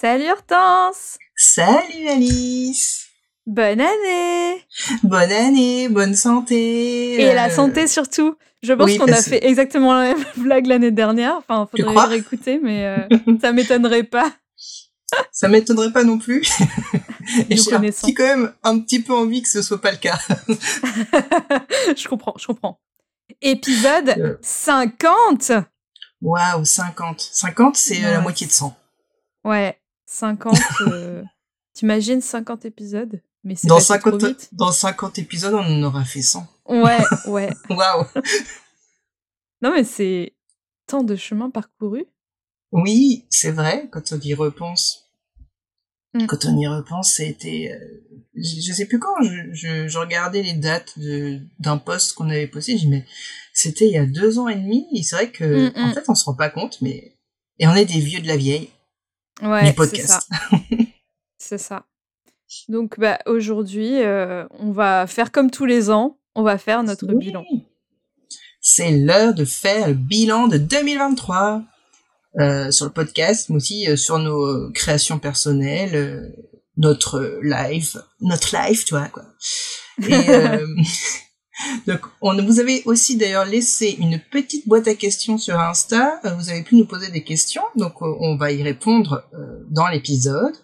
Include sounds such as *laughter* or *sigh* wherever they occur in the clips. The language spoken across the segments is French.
Salut Hortense Salut Alice Bonne année Bonne année, bonne santé Et la euh, santé surtout Je pense qu'on a fait exactement la même *laughs* blague l'année dernière. Enfin, faudrait réécouter, mais euh, *laughs* ça m'étonnerait pas. ça m'étonnerait pas non plus. *laughs* Et j'ai quand même un petit peu envie que ce soit pas le cas. je comprends, je comprends. Épisode 50 euh. Waouh, 50. 50, c'est la moitié de 100. Ouais, 50. Euh, *laughs* t'imagines 50 épisodes? Mais dans 50, dans 50 épisodes, on en aura fait 100. Ouais, *laughs* ouais. Waouh. non, mais c'est tant de chemin parcouru. Oui, c'est vrai, quand on y repense. Mm. Quand on y repense, c'était. Euh, je, sais plus quand, je, je, regardais les dates d'un post qu'on avait posté, je dis, mais c'était il y a deux ans et demi, et c'est vrai que, mm, en mm. fait, on se rend pas compte, mais. Et on est des vieux de la vieille ouais, podcast. *laughs* C'est ça. Donc bah, aujourd'hui, euh, on va faire comme tous les ans, on va faire notre bilan. C'est l'heure de faire le bilan de 2023 euh, sur le podcast, mais aussi euh, sur nos créations personnelles, notre live, notre live, tu vois quoi. Et, *laughs* Donc, on vous avez aussi d'ailleurs laissé une petite boîte à questions sur Insta. Euh, vous avez pu nous poser des questions, donc euh, on va y répondre euh, dans l'épisode.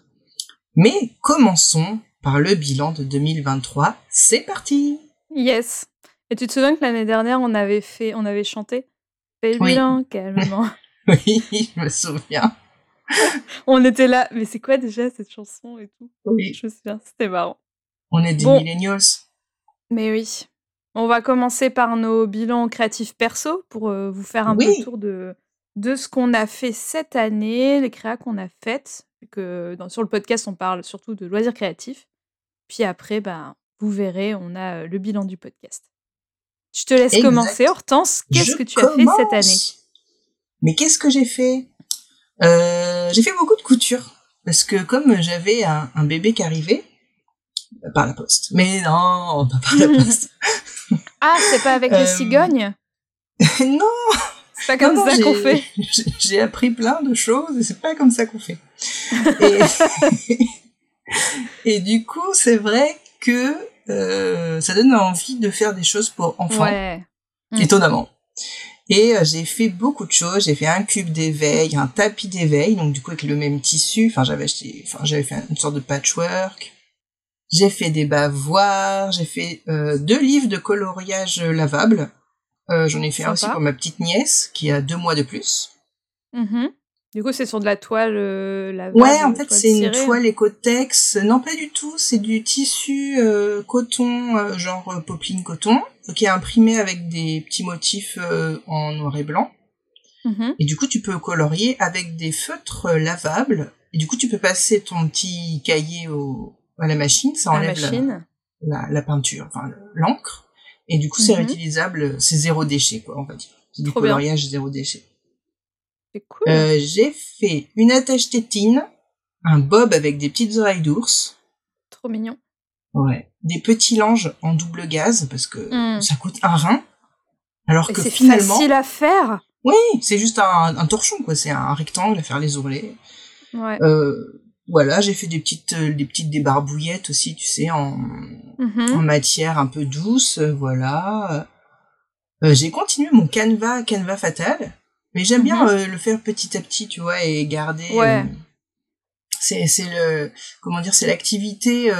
Mais commençons par le bilan de 2023. C'est parti. Yes. Et tu te souviens que l'année dernière, on avait fait, on avait chanté Fais le bilan *laughs* calmement. oui, je me souviens. *laughs* on était là. Mais c'est quoi déjà cette chanson et tout? Oui. Je me souviens. C'était marrant. On est des millennials. Mais oui. On va commencer par nos bilans créatifs perso pour euh, vous faire un peu le tour de, de ce qu'on a fait cette année, les créas qu'on a faites. Que dans, sur le podcast, on parle surtout de loisirs créatifs. Puis après, ben, vous verrez, on a euh, le bilan du podcast. Je te laisse commencer, Hortense. Qu'est-ce que tu as fait cette année? Mais qu'est-ce que j'ai fait? Euh, J'ai fait beaucoup de couture. Parce que comme j'avais un, un bébé qui arrivait, par la poste. Mais non, pas par la *laughs* poste. Ah, c'est pas avec les euh, cigognes *laughs* Non C'est pas comme ça qu'on fait *laughs* J'ai appris plein de choses et c'est pas comme ça qu'on fait. *laughs* et... du coup, c'est vrai que euh, ça donne envie de faire des choses pour enfants. Ouais. Mm. Étonnamment. Et euh, j'ai fait beaucoup de choses. J'ai fait un cube d'éveil, un tapis d'éveil, donc du coup avec le même tissu. Enfin, j'avais acheté, enfin, j'avais fait une sorte de patchwork. J'ai fait des bavoirs, j'ai fait euh, deux livres de coloriage lavable. Euh, J'en ai fait un aussi pour ma petite nièce qui a deux mois de plus. Mm-hmm. Du coup, c'est sur de la toile euh, lavable. Ouais, en fait, c'est une toile écotex. Non, pas du tout. C'est du tissu coton, genre popeline coton, qui est imprimé avec des petits motifs en noir et blanc. Mm-hmm. Et du coup, tu peux colorier avec des feutres lavables. Et du coup, tu peux passer ton petit cahier au, à la machine, ça enlève la, la, peinture, enfin l'encre, et du coup c'est mhm. réutilisable, c'est zéro déchet quoi, on va dire. C'est du coloriage zéro déchet. C'est cool. Euh, j'ai fait une attache tétine, un bob avec des petites oreilles d'ours. Trop mignon. Ouais. Des petits langes en double gaz parce que hmm. ça coûte un rein. Alors que finalement. C'est facile à faire. Oui, c'est juste un, un torchon quoi. C'est un rectangle à faire les ourlets. Ouais. Euh, voilà, j'ai fait des petites euh, des petites débarbouillettes aussi, tu sais, en, mm-hmm. en matière un peu douce, euh, voilà. Euh, j'ai continué mon canevas, canevas fatal, mais j'aime bien mm-hmm. le faire petit à petit, tu vois, et garder. Ouais. c'est c'est le comment dire, c'est l'activité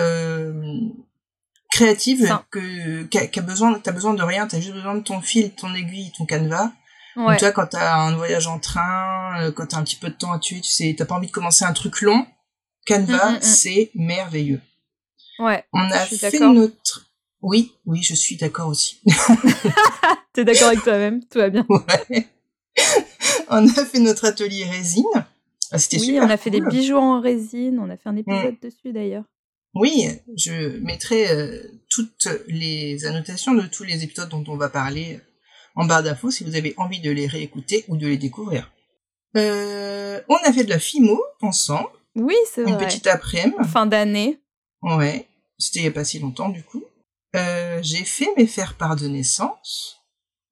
créative que qu'a besoin, t'as besoin de rien, t'as juste besoin de ton fil, ton aiguille, ton canevas. Ouais. Donc, tu vois, quand t'as un voyage en train, quand t'as un petit peu de temps à tuer, tu sais, t'as pas envie de commencer un truc long Canva, mm, mm, mm. c'est merveilleux. Ouais. On a fait notre. Oui, oui, je suis d'accord aussi. *laughs* *laughs* T'es d'accord avec toi-même, tout va bien. Ouais. On a fait notre atelier résine. Ah, c'était Oui, super on a fait des bijoux en résine, on a fait un épisode dessus d'ailleurs. Oui, je mettrai euh, toutes les annotations de tous les épisodes dont on va parler en barre d'infos si vous avez envie de les réécouter ou de les découvrir. Euh, on a fait de la FIMO ensemble, Oui, c'est une vrai. petite après-midi. Fin d'année. Ouais, c'était il y a pas si longtemps du coup. Euh, j'ai fait mes faire-part de naissance.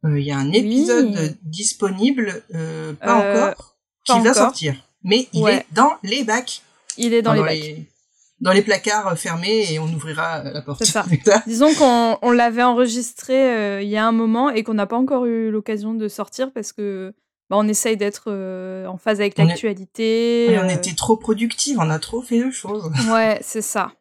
Euh, Il y a un Oui. épisode disponible, euh, pas encore, qui va sortir. Mais il Ouais. est dans les bacs. Il est dans Enfin, les bacs. dans les placards fermés et on ouvrira la porte. Ça. *laughs* Disons qu'on on l'avait enregistré il y a un moment et qu'on n'a pas encore eu l'occasion de sortir parce que bah, on essaye d'être euh, en phase avec est- l'actualité. Et on euh, était trop productifs, on a trop fait de choses. *laughs* Ouais, c'est ça.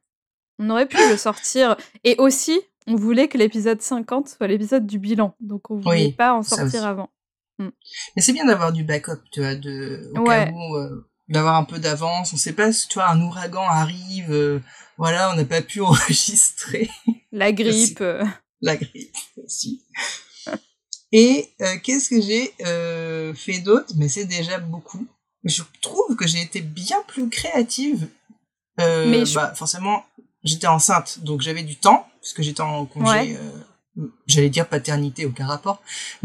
On aurait pu le sortir. Et aussi, on voulait que l'épisode 50 soit l'épisode du bilan. Donc on voulait Oui, pas en sortir avant. Mais c'est bien d'avoir du backup, tu vois, de, au Ouais. cas où, euh, d'avoir un peu d'avance. On sait pas si, tu vois, un ouragan arrive, euh, voilà, on n'a pas pu *laughs* enregistrer La grippe. la grippe *laughs* aussi. Et euh, qu'est-ce que j'ai euh, fait d'autre? Mais c'est déjà beaucoup. Je trouve que j'ai été bien plus créative. Euh, Mais je- bah, forcément, j'étais enceinte, donc j'avais du temps, puisque j'étais en congé. Ouais. J'allais dire paternité, aucun rapport. *laughs*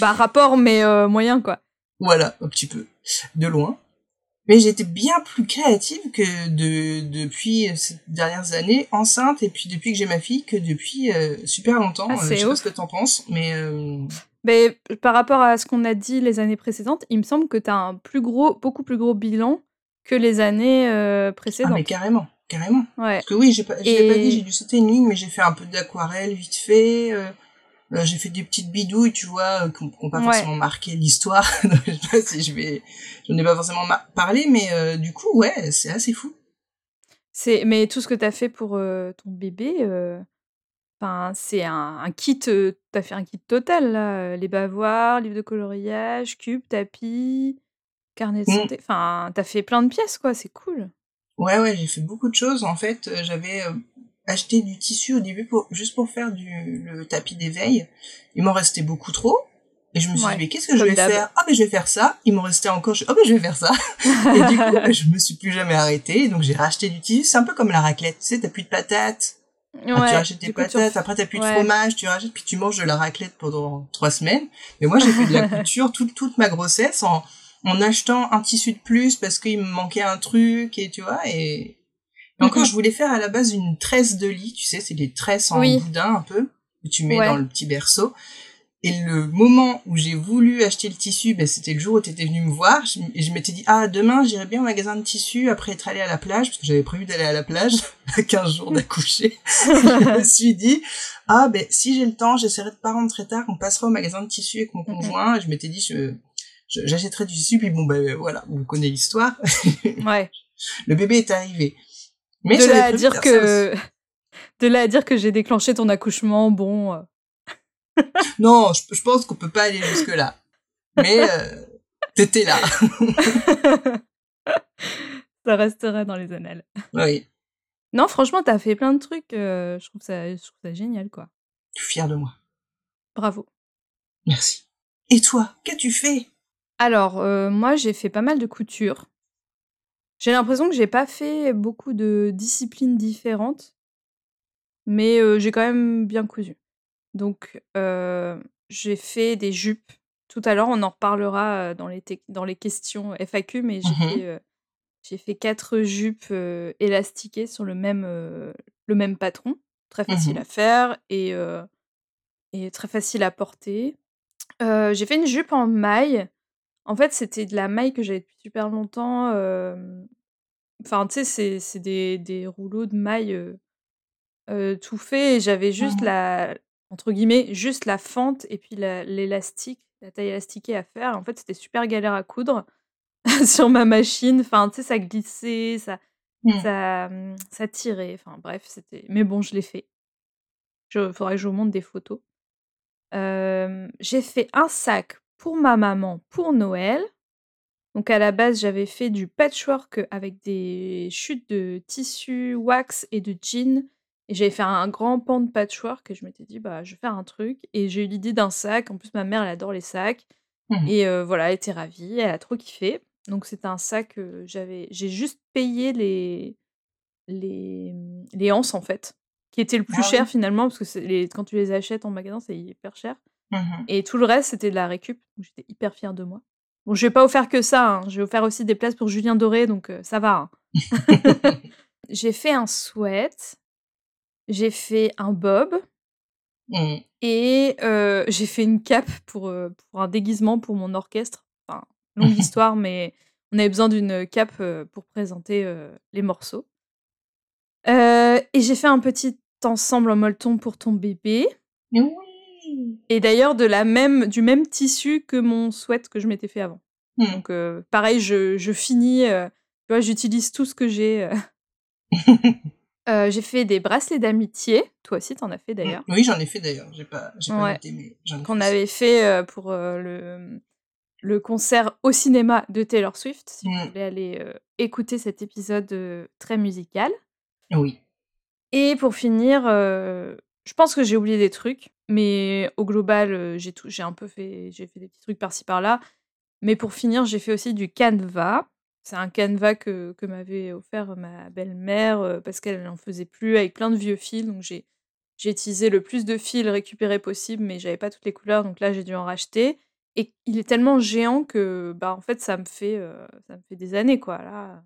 bah, rapport, mais moyen, quoi. Voilà, un petit peu, de loin. Mais j'étais bien plus créative que de, depuis ces dernières années, enceinte, et puis depuis que j'ai ma fille, que depuis euh, super longtemps. Ah, Euh, je sais pas ce que t'en penses, mais euh, Mais par rapport à ce qu'on a dit les années précédentes, il me semble que tu as un plus gros, beaucoup plus gros bilan que les années euh, ah, précédentes. mais carrément, carrément. Ouais. Parce que oui, j'ai pas, Et- pas dit, j'ai dû sauter une ligne, mais j'ai fait un peu d'aquarelle vite fait. Euh, j'ai fait des petites bidouilles, tu vois, euh, qui n'ont pas Ouais. forcément marqué l'histoire. *laughs* Je sais pas si je vais, je n'ai pas forcément parlé, mais euh, du coup, ouais, c'est assez fou. C'est, mais tout ce que tu as fait pour euh, ton bébé, enfin, c'est un, un kit, tu as fait un kit total, là. Les bavoirs, livre de coloriage, cube, tapis, carnet de Mm. santé. Enfin, tu as fait plein de pièces, quoi, c'est cool. Ouais, ouais, j'ai fait beaucoup de choses. En fait, j'avais acheté du tissu au début pour juste pour faire du le tapis d'éveil. Il m'en restait beaucoup trop. Et je me suis Ouais, dit, mais qu'est-ce que je vais faire? Ah, mais je vais faire ça. Il m'en restait encore. Je... Ah, mais je vais faire ça. Et du coup, *laughs* je me suis plus jamais arrêtée. Donc, j'ai racheté du tissu. C'est un peu comme la raclette. Tu sais, t'as plus de patates. Ah, tu rachètes tu patates. Après, t'as plus de fromage. Tu rachètes, puis tu manges de la raclette pendant trois semaines. Mais moi, j'ai fait de la *laughs* couture toute, toute ma grossesse en, en achetant un tissu de plus parce qu'il me manquait un truc et tu vois, et, et encore, je voulais faire à la base une tresse de lit, tu sais, c'est des tresses en Oui. boudin un peu, que tu mets Ouais. dans le petit berceau. Et le moment où j'ai voulu acheter le tissu, ben, c'était le jour où tu étais venu me voir. Je, et je m'étais dit, ah, demain, j'irai bien au magasin de tissu après être allé à la plage, parce que j'avais prévu d'aller à la plage *laughs* à 15 jours d'accoucher. *laughs* je me suis dit, ah, ben, si j'ai le temps, j'essaierai de pas rentrer très tard, on passera au magasin de tissu avec mon conjoint. Et je m'étais dit, je, je- j'achèterai du tissu, puis bon, ben, voilà, vous connaissez l'histoire. Ouais. *laughs* le bébé est arrivé. Mais de là à dire que. *laughs* De là à dire que j'ai déclenché ton accouchement, bon. euh, *laughs* Non, je, je pense qu'on peut pas aller jusque là. Mais euh, *laughs* t'étais là. ça restera dans les annales. oui, Non, franchement, t'as fait plein de trucs. euh, je, trouve ça, je trouve ça génial, quoi. je suis fier de moi. Bravo. Merci. Et toi, qu'as-tu fait? Alors, euh, moi, j'ai fait pas mal de couture. J'ai l'impression que j'ai pas fait beaucoup de disciplines différentes, mais euh, j'ai quand même bien cousu. Donc, euh, j'ai fait des jupes. Tout à l'heure, on en reparlera dans les, dans les questions FAQ, mais j'ai Mhm. fait, euh, fait quatre jupes élastiquées sur le même, le même patron. Très facile Mhm. à faire et, et très facile à porter. J'ai fait une jupe en maille. En fait, c'était de la maille que j'avais depuis super longtemps. Enfin, tu sais, c'est- des, des rouleaux de maille tout faits. J'avais juste Mhm. la, entre guillemets, juste la fente et puis la- l'élastique, la taille élastiquée à faire. En fait, c'était super galère à coudre *laughs* sur ma machine. Enfin, tu sais, ça glissait, ça, ça, hum, ça tirait. Enfin, bref, c'était. Mais bon, je l'ai fait. Il faudrait que je vous montre des photos. Euh, j'ai fait un sac pour ma maman pour Noël. Donc à la base, j'avais fait du patchwork avec des chutes de tissu, wax et de jean. Et j'avais fait un grand pan de patchwork et je m'étais dit, bah, je vais faire un truc. Et j'ai eu l'idée d'un sac. En plus, ma mère, elle adore les sacs. Mhm. Et euh, voilà, elle était ravie, elle a trop kiffé. Donc c'était un sac, j'avais j'ai juste payé les les, mmh, les anses en fait, qui étaient le plus Ah cher oui? finalement parce que les quand tu les achètes en magasin, c'est hyper cher Mmh et tout le reste, c'était de la récup, j'étais hyper fière de moi. Bon, j'ai pas offert que ça, hein, j'ai offert aussi des places pour Julien Doré donc ça va, hein. *laughs* *laughs* J'ai fait un sweat, j'ai fait un bob Mmh. et j'ai fait une cape pour, pour un déguisement pour mon orchestre. Enfin, longue *laughs* histoire, mais on avait besoin d'une cape, pour présenter, les morceaux. Et j'ai fait un petit ensemble en molleton pour ton bébé oui! Et d'ailleurs de la même du même tissu que mon sweat que je m'étais fait avant. Mmh. Donc heu, pareil, je je finis, heu, tu vois, j'utilise tout ce que j'ai. Heu, *laughs* j'ai fait des bracelets d'amitié, toi aussi tu en as fait d'ailleurs. Oui, j'en ai fait d'ailleurs, j'ai pas j'ai pas Ouais. noté mais j'en ai Qu'on fait. avait fait, pour, le, le concert au cinéma de Taylor Swift, si vous Mmh. voulez aller, écouter cet épisode, très musical. Oui. Et pour finir, je pense que j'ai oublié des trucs, mais au global, heu, j'ai tout un peu fait j'ai fait des petits trucs par-ci par-là. Mais pour finir, j'ai fait aussi du canevas. C'est un canevas que m'avait offert ma belle-mère, heu, parce qu'elle en faisait plus avec plein de vieux fils, donc j'ai j'ai utilisé le plus de fils récupérés possible, mais j'avais pas toutes les couleurs, donc là, j'ai dû en racheter et il est tellement géant que, bah, en fait, ça me fait, ça me fait des années, quoi, là.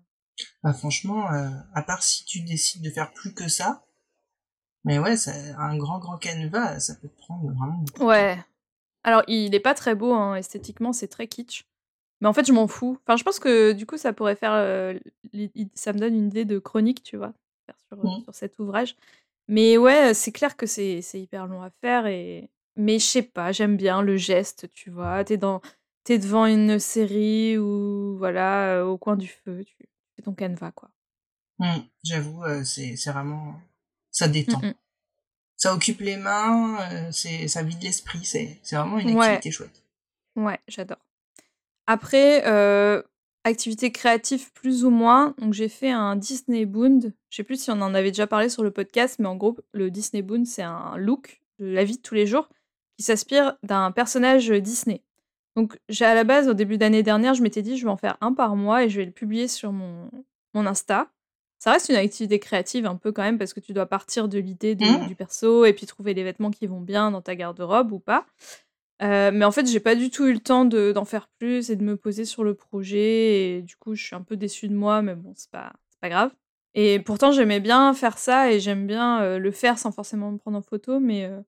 Bah franchement, à part si tu décides de faire plus que ça, mais ouais, ça un grand, grand canevas, ça peut te prendre vraiment beaucoup de temps. Ouais. Alors, il est pas très beau, hein, esthétiquement, c'est très kitsch. Mais en fait, je m'en fous. Enfin, je pense que du coup, ça pourrait faire, id ça me donne une idée de chronique, tu vois? Faire sur, heu, Mmh. sur cet ouvrage. Mais ouais, c'est clair que c'est hyper long à faire et mais je sais pas, j'aime bien le geste, tu vois? Tu es dans es devant une série ou voilà, heu, au coin du feu, tu fais ton canevas, quoi. Mmh. J'avoue, c'est c'est vraiment ça détend. Ça occupe les mains, heu, c'est ça vide l'esprit, c'est vraiment une Ouais. activité chouette. Ouais, j'adore. Après, heu, activité créative plus ou moins, donc j'ai fait un Disney Bound. Je sais plus si on en avait déjà parlé sur le podcast, mais en gros, le Disney Bound, c'est un look de la vie de tous les jours qui s'inspire d'un personnage, Disney. Donc j'ai à la base, au début d'année dernière, je m'étais dit: «Je vais en faire un par mois et je vais le publier sur mon mon Insta». Ça reste une activité créative un peu quand même parce que tu dois partir de l'idée Mmh. du perso et puis trouver les vêtements qui vont bien dans ta garde-robe ou pas. Heu, mais en fait, j'ai pas du tout eu le temps de d'en faire plus et de me poser sur le projet et du coup, je suis un peu déçue de moi, mais bon, c'est pas pas grave. Et pourtant, j'aimais bien faire ça et j'aime bien, heu, le faire sans forcément me prendre en photo, mais heu,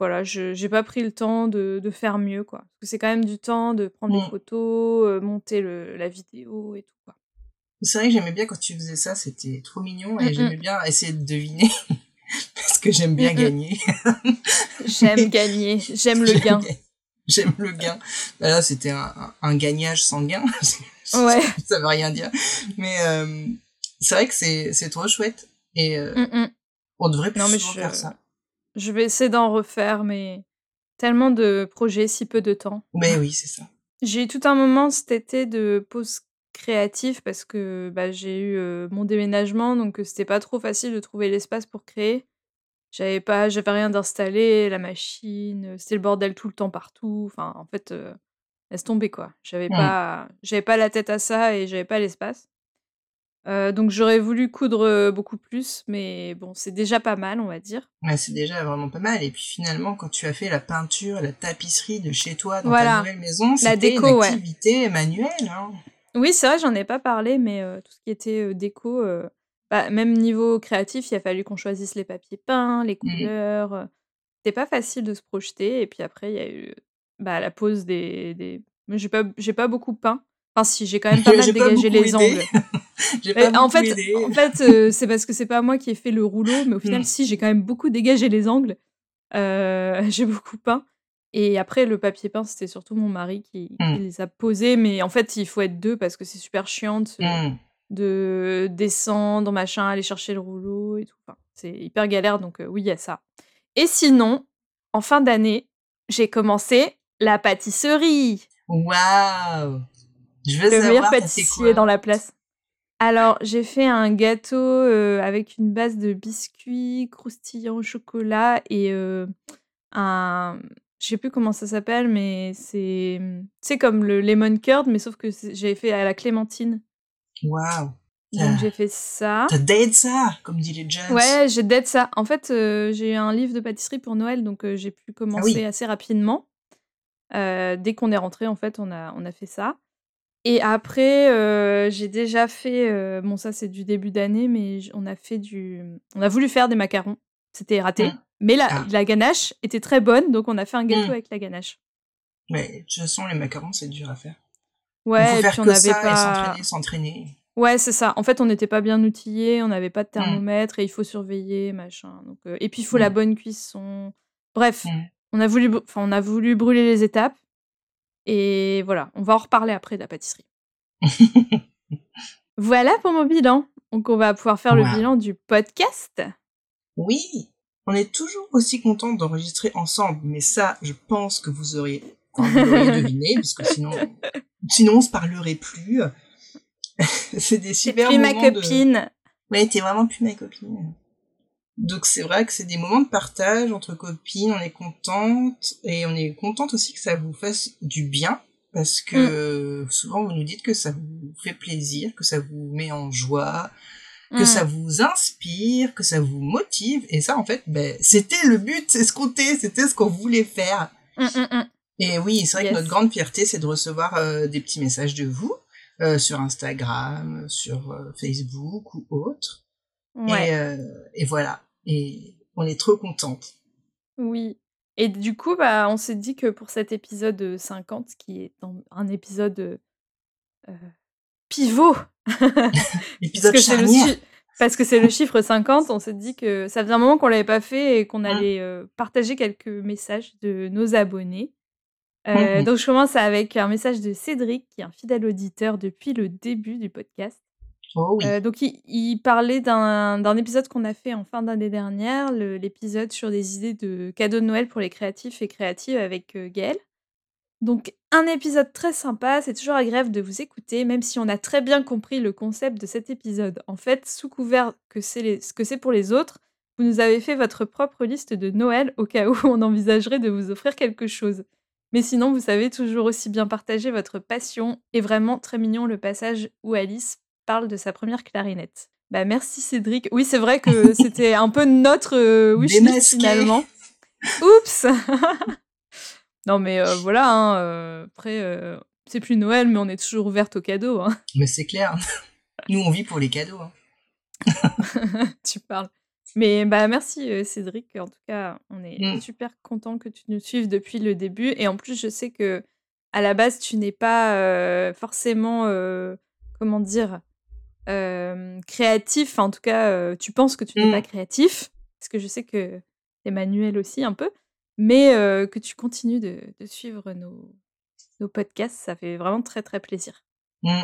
voilà, je j'ai pas pris le temps de de faire mieux, quoi. Parce que c'est quand même du temps de prendre les Mmh. photos, heu, monter le la vidéo et tout, quoi. C'est vrai que j'aimais bien quand tu faisais ça, c'était trop mignon et Mmh j'aimais mh. bien essayer de deviner *laughs* parce que j'aime bien mh. gagner. *laughs* J'aime *laughs* gagner, j'aime le gain. ga j'aime le gain. Bah là, c'était un un gagnage sans gain. Ouais. Ça veut rien dire. Mais hem, c'est vrai que c'est trop chouette et mh. on devrait plus Non, mais souvent je faire ça. je vais essayer d'en refaire, mais tellement de projets, si peu de temps. Mais oui, c'est ça. J'ai eu tout un moment cet été de pause créative parce que, bah, j'ai eu, mon déménagement, donc c'était pas trop facile de trouver l'espace pour créer. J'avais pas j'avais rien d'installé, la machine, c'était le bordel tout le temps partout. Enfin, en fait, heu, laisse tomber, quoi. J'avais Mmh. pas j'avais pas la tête à ça et j'avais pas l'espace. Donc j'aurais voulu coudre, beaucoup plus, mais bon, c'est déjà pas mal, on va dire. Ouais, c'est déjà vraiment pas mal et puis finalement, quand tu as fait la peinture, la tapisserie de chez toi dans ta Voilà, nouvelle maison, la c'était une déco, ouais. activité manuelle, hein. Oui, c'est vrai, j'en ai pas parlé, mais tout ce qui était, déco, bah, même niveau créatif, il a fallu qu'on choisisse les papiers peints, les Mmh. couleurs, c'était pas facile de se projeter et puis après, il y a eu, bah, la pose des des moi, j'ai pas j'ai pas beaucoup peint. Enfin si, j'ai quand même *laughs* pas mal dégagé les aidé. angles. *laughs* J'ai Mais pas en fait en fait, *laughs* c'est parce que c'est pas moi qui ai fait le rouleau, mais au final, Mmh. si, j'ai quand même beaucoup dégagé les angles. Heu, j'ai beaucoup peint et après le papier peint, c'était surtout mon mari qui qui Mmh. les a posés, mais en fait, il faut être 2 parce que c'est super chiant de se Mmh. de descendre, machin, aller chercher le rouleau et tout. Enfin, c'est hyper galère, donc heu, oui, il y a ça. Et sinon, en fin d'année, j'ai commencé la pâtisserie. Waouh! Je veux Le meilleur savoir, fait pâtissier quoi? dans la place. Alors, j'ai fait un gâteau, heu, avec une base de biscuits croustillants au chocolat et heu, un je sais plus comment ça s'appelle, mais c'est c'est comme le lemon curd, mais sauf que j'ai fait à la clémentine. Waouh. Donc j'ai fait ça. T'as date ça, comme dit les jeunes. Ouais, j'ai date ça. En fait, euh, j'ai un livre de pâtisserie pour Noël, donc euh, j'ai pu Ah commencer assez rapidement. Euh, dès qu'on est rentré, en fait, on a, on a fait ça. Et après, j'ai déjà fait. bon, ça, c'est du début d'année, mais on a fait du. On a voulu faire des macarons. C'était raté. Mmh. Mais la, Ah. la ganache était très bonne, donc on a fait un gâteau Mm. avec la ganache. Mais de toute façon, les macarons, c'est dur à faire. Il Ouais, faut et faire puis on que n'avait ça et pas. s'entraîner, s'entraîner. Ouais, c'est ça. En fait, on n'était pas bien outillés, on n'avait pas de Mm. thermomètre et il faut surveiller, machin. Donc, euh, Et puis, il faut la bonne cuisson. Bref, on, a voulu, enfin, on a voulu brûler les étapes. Et voilà, on va en reparler après de la pâtisserie. *laughs* Voilà pour mon bilan. Donc, on va pouvoir faire le bilan du podcast. Oui, on est toujours aussi content d'enregistrer ensemble, mais ça, je pense que vous auriez, enfin, vous l'auriez *laughs* deviné, parce que sinon, sinon on se parlerait plus. *laughs* c'est des super plus ma moments de- copine. Ouais, t'es vraiment plus ma copine. Donc c'est vrai que c'est des moments de partage entre copines, on est contente et on est contente aussi que ça vous fasse du bien parce que euh, souvent vous nous dites que ça vous fait plaisir, que ça vous met en joie, que Mm. ça vous inspire, que ça vous motive et ça en fait ben c'était le but, c'est ce qu'on était, c'était ce qu'on voulait faire. Mm, mm. Et oui, c'est vrai Yes. que notre grande fierté, c'est de recevoir euh, des petits messages de vous euh, sur Instagram, sur euh, Facebook ou autre. Ouais. Et, et voilà. Et on est trop contente. Oui. Et du coup, bah, on s'est dit que pour cet épisode euh, 50, qui est un épisode pivot, *laughs* que le parce que c'est le chiffre 50, on s'est dit que ça faisait un moment qu'on l'avait pas fait et qu'on Mm. allait euh, partager quelques messages de nos abonnés. Euh, Mhm. Donc je commence avec un message de Cédric, qui est un fidèle auditeur depuis le début du podcast. Oh oui. Euh, donc, il, il parlait d'un épisode qu'on a fait en fin d'année dernière, l'épisode sur des idées de cadeaux de Noël pour les créatifs et créatives avec Gaël. Donc, un épisode très sympa, c'est toujours agréable de vous écouter, même si on a très bien compris le concept de cet épisode. En fait, sous couvert que c'est les- ce que c'est pour les autres, vous nous avez fait votre propre liste de Noël au cas où *laughs* on envisagerait de vous offrir quelque chose. Mais sinon, vous savez toujours aussi bien partager votre passion et vraiment très mignon le passage où Alice parle de sa première clarinette. Bah merci Cédric. Oui, c'est vrai que *laughs* c'était un peu notre euh, wishlist finalement. Oups *laughs* Non mais euh, voilà, hein, euh, après, euh, c'est plus Noël, mais on est toujours ouverte aux cadeaux. hein. Mais c'est clair. *laughs* Nous, on vit pour les cadeaux. hein. *laughs* tu parles. Mais bah merci Cédric. En tout cas, on est Mm. super content que tu nous suives depuis le début. Et en plus, je sais que à la base, tu n'es pas forcément, comment dire, créatif. Enfin, en tout cas, tu penses que tu n'es Mm. pas créatif. Parce que je sais que t'es manuel aussi un peu. Mais euh, que tu continues de, de suivre nos, nos podcasts, ça fait vraiment très très plaisir. Mm.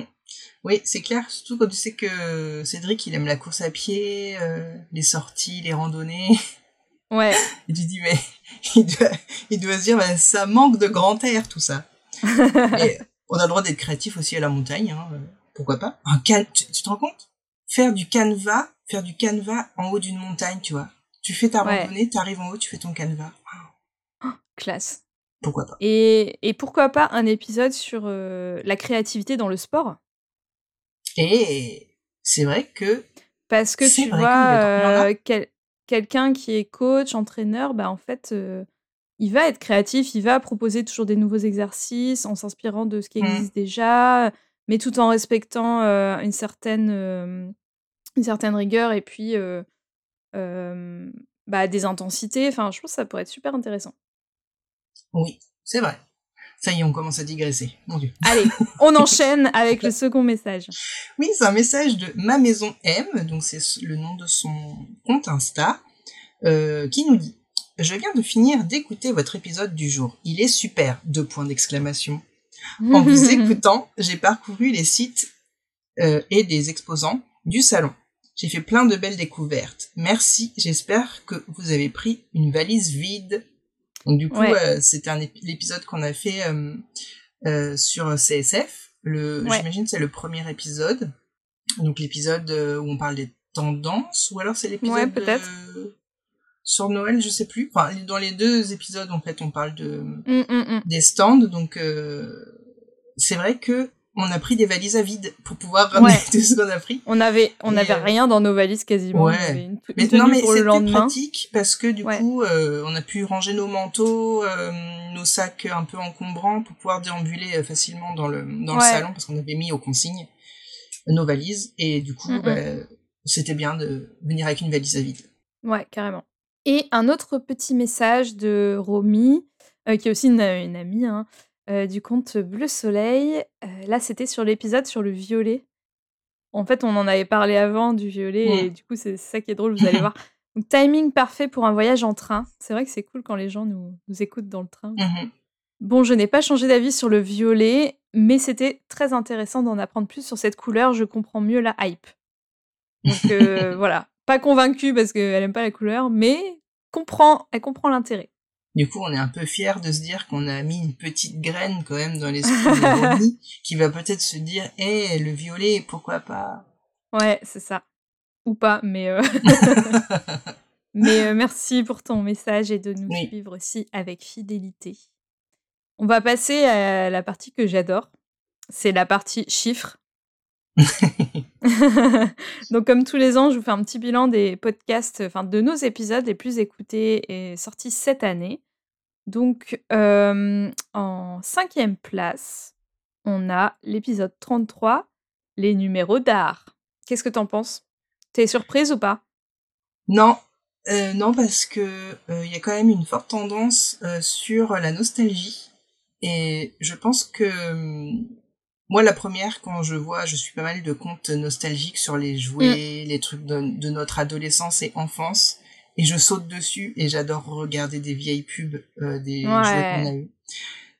Oui, c'est clair. Surtout quand tu sais que Cédric, il aime la course à pied, euh, les sorties, les randonnées. Ouais. *laughs* Et tu dis, mais *laughs* il doit, il doit se dire, bah, ça manque de grand air, tout ça. *laughs* Et on a le droit d'être créatif aussi à la montagne, hein, pourquoi pas? Un can tu, tu te rends compte? Faire du canevas, faire du canevas en haut d'une montagne, tu vois. Tu fais ta Ouais. randonnée, t'arrives en haut, tu fais ton canevas. Classe. Pourquoi pas Et, et pourquoi pas un épisode sur euh, la créativité dans le sport? Et c'est vrai que Parce que tu vois, euh, quel- quelqu'un qui est coach, entraîneur, bah en fait, euh, il va être créatif, il va proposer toujours des nouveaux exercices en s'inspirant de ce qui Mm. existe déjà, mais tout en respectant une, certaine, une certaine rigueur et puis bah, des intensités. Enfin, je pense que ça pourrait être super intéressant. Oui, c'est vrai. Ça y est, on commence à digresser. Mon Dieu. Allez, *laughs* on enchaîne avec le second message. Oui, c'est un message de Ma Maison M, donc c'est le nom de son compte Insta, euh, qui nous dit Je viens de finir d'écouter votre épisode du jour. Il est super Deux points d'exclamation. En vous *laughs* écoutant, j'ai parcouru les sites euh, et les exposants du salon. J'ai fait plein de belles découvertes. Merci, j'espère que vous avez pris une valise vide. Donc du coup, Ouais. euh, c'était un ép- l'épisode qu'on a fait euh, euh, sur CSF. Le, Ouais. J'imagine que c'est le premier épisode. Donc l'épisode où on parle des tendances, ou alors c'est l'épisode Ouais, peut-être. de- sur Noël, je sais plus. Enfin, dans les deux épisodes, en fait, on parle de Mm, mm, mm. des stands, donc euh, c'est vrai que on a pris des valises à vide pour pouvoir ramener Ouais. tout ce qu'on a pris. On avait, on n'avait euh, rien dans nos valises quasiment. ouais. On avait une, une Mais non, mais c'était pratique parce que du Ouais. coup, euh, on a pu ranger nos manteaux, euh, nos sacs un peu encombrants pour pouvoir déambuler facilement dans le dans le salon parce qu'on avait mis aux consignes nos valises et du coup, Mm, bah, c'était bien de venir avec une valise à vide. Ouais, carrément. Et un autre petit message de Romy, qui est aussi une, une amie hein, euh, du compte Bleu Soleil. Euh, là, c'était sur l'épisode sur le violet. En fait, on en avait parlé avant du violet, Ouais. et du coup, c'est ça qui est drôle, vous allez voir. *laughs* Donc, timing parfait pour un voyage en train. C'est vrai que c'est cool quand les gens nous, nous écoutent dans le train. Mhm. Bon, je n'ai pas changé d'avis sur le violet, mais c'était très intéressant d'en apprendre plus sur cette couleur. Je comprends mieux la hype. Donc *laughs* euh, voilà, pas convaincue parce qu'elle aime pas la couleur, mais comprend, elle comprend l'intérêt. Du coup, on est un peu fiers de se dire qu'on a mis une petite graine quand même dans l'esprit de Romy *laughs* qui va peut-être se dire, eh, le violet, pourquoi pas? Ouais, c'est ça. Ou pas, mais euh, *laughs* mais euh, merci pour ton message et de nous Oui. suivre aussi avec fidélité. On va passer à la partie que j'adore. C'est la partie chiffres. *laughs* *laughs* Donc, comme tous les ans, je vous fais un petit bilan des podcasts, enfin de nos épisodes les plus écoutés et sortis cette année. Donc, euh, en cinquième place, on a l'épisode 33, les numéros d'art. Qu'est-ce que t'en penses? T'es surprise ou pas? Non, euh, non parce que il y a quand même une forte tendance euh, sur la nostalgie et je pense que euh, moi la première quand je vois, je suis pas mal de comptes nostalgiques sur les jouets, les trucs de, de notre adolescence et enfance et je saute dessus et j'adore regarder des vieilles pubs euh, des Ouais. jouets qu'on a eu.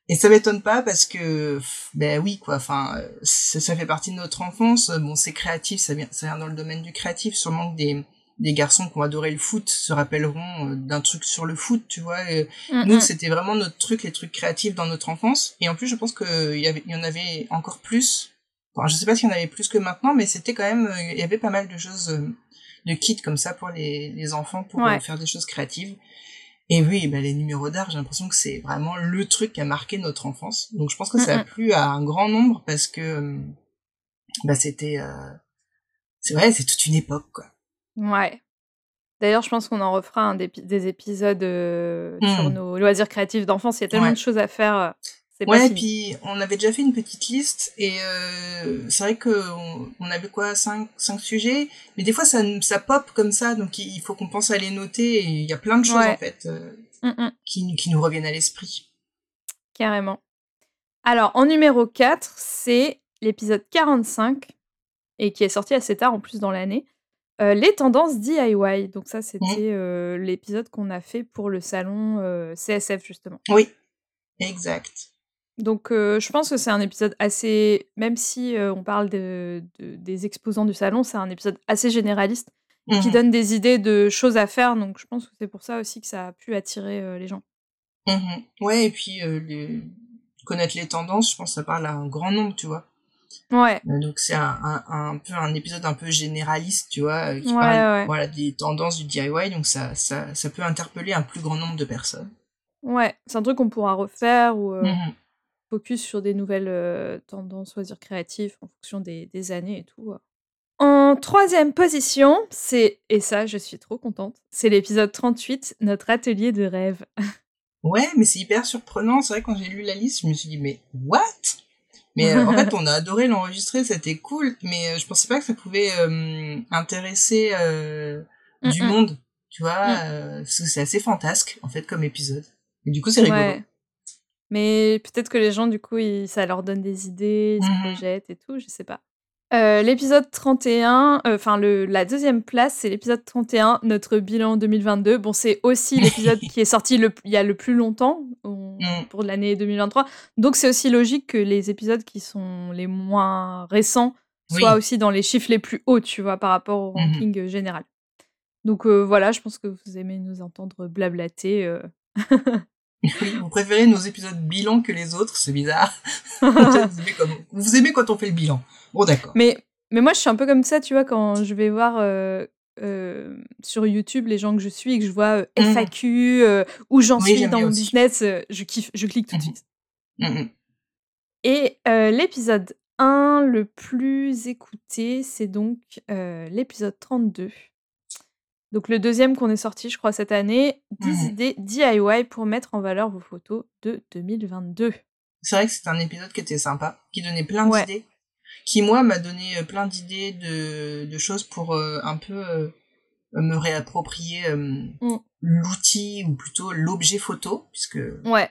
Et ça m'étonne pas parce que ben oui quoi, enfin euh, ça, ça fait partie de notre enfance. Bon c'est créatif, ça vient, ça vient dans le domaine du créatif. Sûrement que des des garçons qui ont adoré le foot se rappelleront euh, d'un truc sur le foot, tu vois. Et Mm, nous mm. c'était vraiment notre truc, les trucs créatifs dans notre enfance. Et en plus je pense que il y avait, y en avait encore plus. Enfin je sais pas s'il y en avait plus que maintenant, mais c'était quand même, euh, il y avait pas mal de choses, euh, de kits comme ça pour les les enfants pour Ouais. faire des choses créatives. Et oui, ben les numéros d'art, j'ai l'impression que c'est vraiment le truc qui a marqué notre enfance. Donc je pense que ça a plu à un grand nombre parce que bah c'était euh, c'est vrai, c'est toute une époque quoi. Ouais. D'ailleurs, je pense qu'on en refera un des, des épisodes euh, sur nos loisirs créatifs d'enfance. Il y a tellement Ouais. de choses à faire. C'est Ouais, fini. puis on avait déjà fait une petite liste et euh, c'est vrai que on, avait quoi cinq cinq sujets, mais des fois ça ça pop comme ça donc il faut qu'on pense à les noter et il y a plein de choses Ouais. en fait euh, Mm, mm. qui qui nous reviennent à l'esprit. Carrément. Alors, en numéro 4, c'est l'épisode 45, et qui est sorti assez tard en plus dans l'année. Euh, les tendances DIY. Donc, ça, c'était euh, l'épisode qu'on a fait pour le salon euh, CSF, justement. Oui. Exact. Donc, je pense que c'est un épisode assez. Même si on parle de, de- des exposants du salon, c'est un épisode assez généraliste qui Mhm. donne des idées de choses à faire. Donc, je pense que c'est pour ça aussi que ça a pu attirer les gens. Mhm. Ouais, et puis les- connaître les tendances, je pense que ça parle à un grand nombre, tu vois. Ouais, Euh, Donc c'est un, un, un peu un épisode un peu généraliste, tu vois, euh, qui Ouais, parle ouais. voilà des tendances du DIY, donc ça ça ça peut interpeller un plus grand nombre de personnes. ouais. C'est un truc qu'on pourra refaire ou euh, Mhm. focus sur des nouvelles euh, tendances, loisirs créatifs en fonction des, des années et tout. En troisième position, c'est, et ça je suis trop contente, c'est l'épisode 38, notre atelier de rêve. *laughs* Ouais, mais c'est hyper surprenant. C'est vrai quand j'ai lu la liste, je me suis dit mais what? Mais euh, en fait, *laughs* on a adoré l'enregistrer, c'était cool, mais euh, je pensais pas que ça pouvait euh, intéresser du monde, tu vois, Mm. parce que c'est assez fantasque en fait comme épisode. Et du coup, c'est rigolo. Ouais. Mais peut-être que les gens, du coup, ils- ça leur donne des idées, ils se Mhm. projettent et tout, je sais pas. Euh, l'épisode 31, euh, enfin la deuxième place, c'est l'épisode 31, notre bilan 2022. Bon, c'est aussi l'épisode *laughs* qui est sorti le, il y a le plus longtemps on- Mm. pour l'année 2023. Donc c'est aussi logique que les épisodes qui sont les moins récents soient Oui. aussi dans les chiffres les plus hauts, tu vois, par rapport au Mhm. ranking euh, général. Donc euh, voilà, je pense que vous aimez nous entendre blablater. *laughs* euh. Oui, vous préférez nos épisodes bilan que les autres, c'est bizarre. *laughs* vous, aimez comme- vous aimez quand on fait le bilan. Bon, d'accord. Mais, mais moi, je suis un peu comme ça, tu vois, quand je vais voir euh, sur YouTube les gens que je suis et que je vois FAQ, où j'en suis dans mon business, je kiffe, je clique tout de suite. Et l'épisode 1 le plus écouté, c'est donc l'épisode 32. Donc le deuxième qu'on est sorti, je crois, cette année, 10 mmh idées DIY pour mettre en valeur vos photos de 2022. C'est vrai que c'est un épisode qui était sympa, qui donnait plein d'idées, qui moi m'a donné euh, plein d'idées de, choses pour euh, un peu euh, me réapproprier mmh. l'outil ou plutôt l'objet photo, puisque ouais.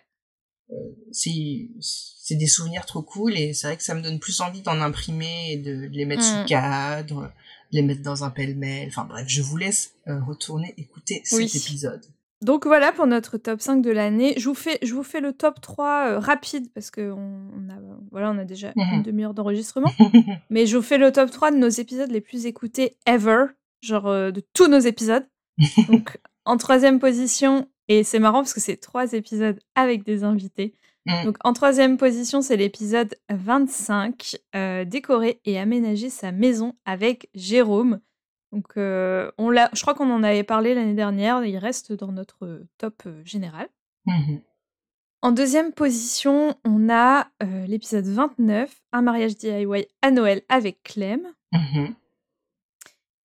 c'est des souvenirs trop cool et c'est vrai que ça me donne plus envie d'en imprimer et de, les mettre sous mmh. cadre les mettre dans un pêle-mêle. Enfin bref, je vous laisse euh, retourner écouter cet épisode. Donc voilà pour notre top 5 de l'année. Je vous fais, je vous fais le top 3 euh, rapide parce que on, a, voilà, on a déjà une mhm. demi-heure d'enregistrement. *laughs* Mais je vous fais le top 3 de nos épisodes les plus écoutés ever, genre euh, de tous nos épisodes. *laughs* Donc en troisième position, et c'est marrant parce que c'est trois épisodes avec des invités. Mm. Donc en troisième position, c'est l'épisode 25, euh, décorer et aménager sa maison avec Jérôme. Donc euh, on l'a, je crois qu'on en avait parlé l'année dernière, il reste dans notre top euh, général. Mm-hmm. En deuxième position, on a l'épisode 29, un mariage DIY à Noël avec Clem. Mm-hmm.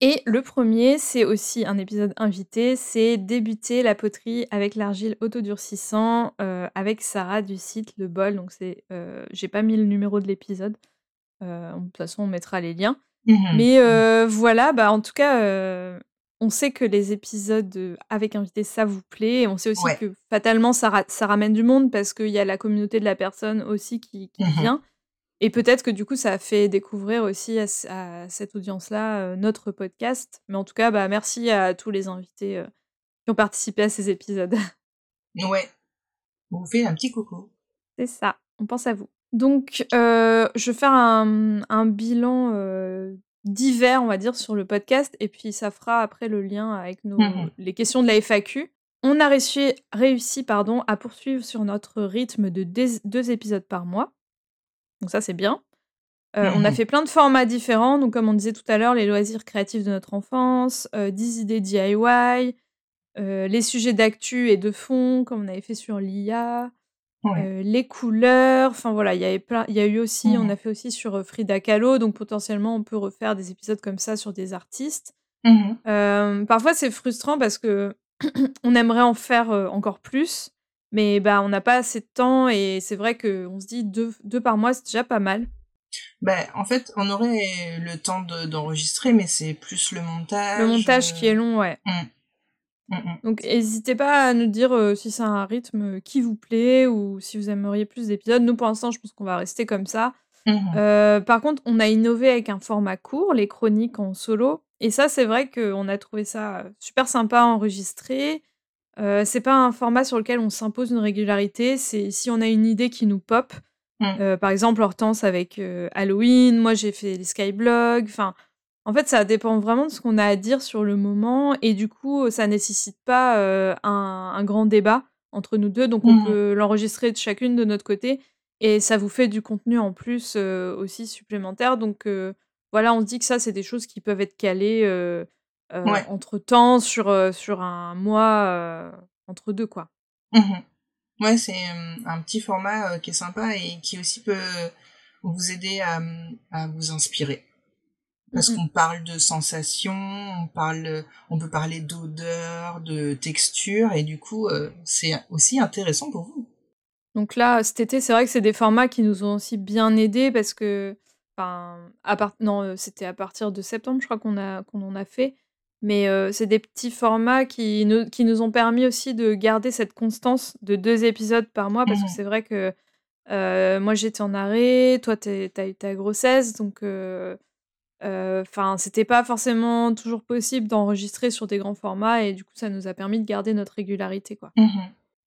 Et le premier, c'est aussi un épisode invité, c'est débuter la poterie avec l'argile autodurcissant euh, avec Sarah du site Le Bol. Donc c'est, euh, j'ai pas mis le numéro de l'épisode. Euh, de toute façon, on mettra les liens. Mmh Mais voilà, bah en tout cas, on sait que les épisodes avec invité, ça vous plaît. Et on sait aussi que fatalement, ça, ça ramène du monde parce qu'il y a la communauté de la personne aussi qui, qui mmh vient. Et peut-être que du coup, ça a fait découvrir aussi à, cette audience-là euh, notre podcast. Mais en tout cas, bah, merci à tous les invités euh, qui ont participé à ces épisodes. *laughs* Ouais. On vous fait un petit coucou. C'est ça. On pense à vous. Donc, euh, je vais faire un, bilan divers, on va dire, sur le podcast. Et puis, ça fera après le lien avec nos, mmh les questions de la FAQ. On a réussi, réussi pardon, à poursuivre sur notre rythme de deux épisodes par mois. Donc ça, c'est bien. Euh, on a mmh fait plein de formats différents. Donc, comme on disait tout à l'heure, les loisirs créatifs de notre enfance, 10 euh, idées DIY, euh, les sujets d'actu et de fond, comme on avait fait sur l'IA, les couleurs. Enfin voilà, il y avait plein. Il y a eu aussi, on mmh a fait aussi sur Frida Kahlo. Donc potentiellement, on peut refaire des épisodes comme ça sur des artistes. Mmh parfois, c'est frustrant parce que *clears throat* on aimerait en faire encore plus. Mais bah, on n'a pas assez de temps et c'est vrai qu'on se dit deux, deux par mois, c'est déjà pas mal. Ben, en fait, on aurait le temps d'enregistrer, mais c'est plus le montage. Le montage qui est long, ouais. Mmh. Mmh, mmh. Donc, n'hésitez pas à nous dire euh, si c'est un rythme qui vous plaît ou si vous aimeriez plus d'épisodes. Nous, pour l'instant, je pense qu'on va rester comme ça. Euh, par contre, on a innové avec un format court, les chroniques en solo. Et ça, c'est vrai qu'on a trouvé ça super sympa à enregistrer. Euh, c'est pas un format sur lequel on s'impose une régularité, c'est si on a une idée qui nous pop. Mmh. Euh, par exemple, Hortense avec euh, Halloween, moi j'ai fait les skyblogs. Enfin, en fait, ça dépend vraiment de ce qu'on a à dire sur le moment et du coup, ça nécessite pas un, grand débat entre nous deux, donc on mmh. peut l'enregistrer de chacune de notre côté et ça vous fait du contenu en plus aussi supplémentaire. Donc voilà, on se dit que ça, c'est des choses qui peuvent être calées euh, entre temps sur, euh, sur un mois euh, entre deux quoi. Mmh ouais, c'est un petit format qui est sympa et qui aussi peut vous aider à, à vous inspirer. Parce mmh qu'on parle de sensations, on parle, on peut parler d'odeur, de texture, et du coup, c'est aussi intéressant pour vous. Donc là, cet été, c'est vrai que c'est des formats qui nous ont aussi bien aidés parce que, enfin, à part, non, c'était à partir de septembre, je crois qu'on a qu'on en a fait. Mais c'est des petits formats qui nous, qui nous ont permis aussi de garder cette constance de deux épisodes par mois, parce que mmh c'est vrai que moi j'étais en arrêt, toi tu as eu ta grossesse, donc enfin c'était pas forcément toujours possible d'enregistrer sur des grands formats, et du coup ça nous a permis de garder notre régularité. quoi. Mmh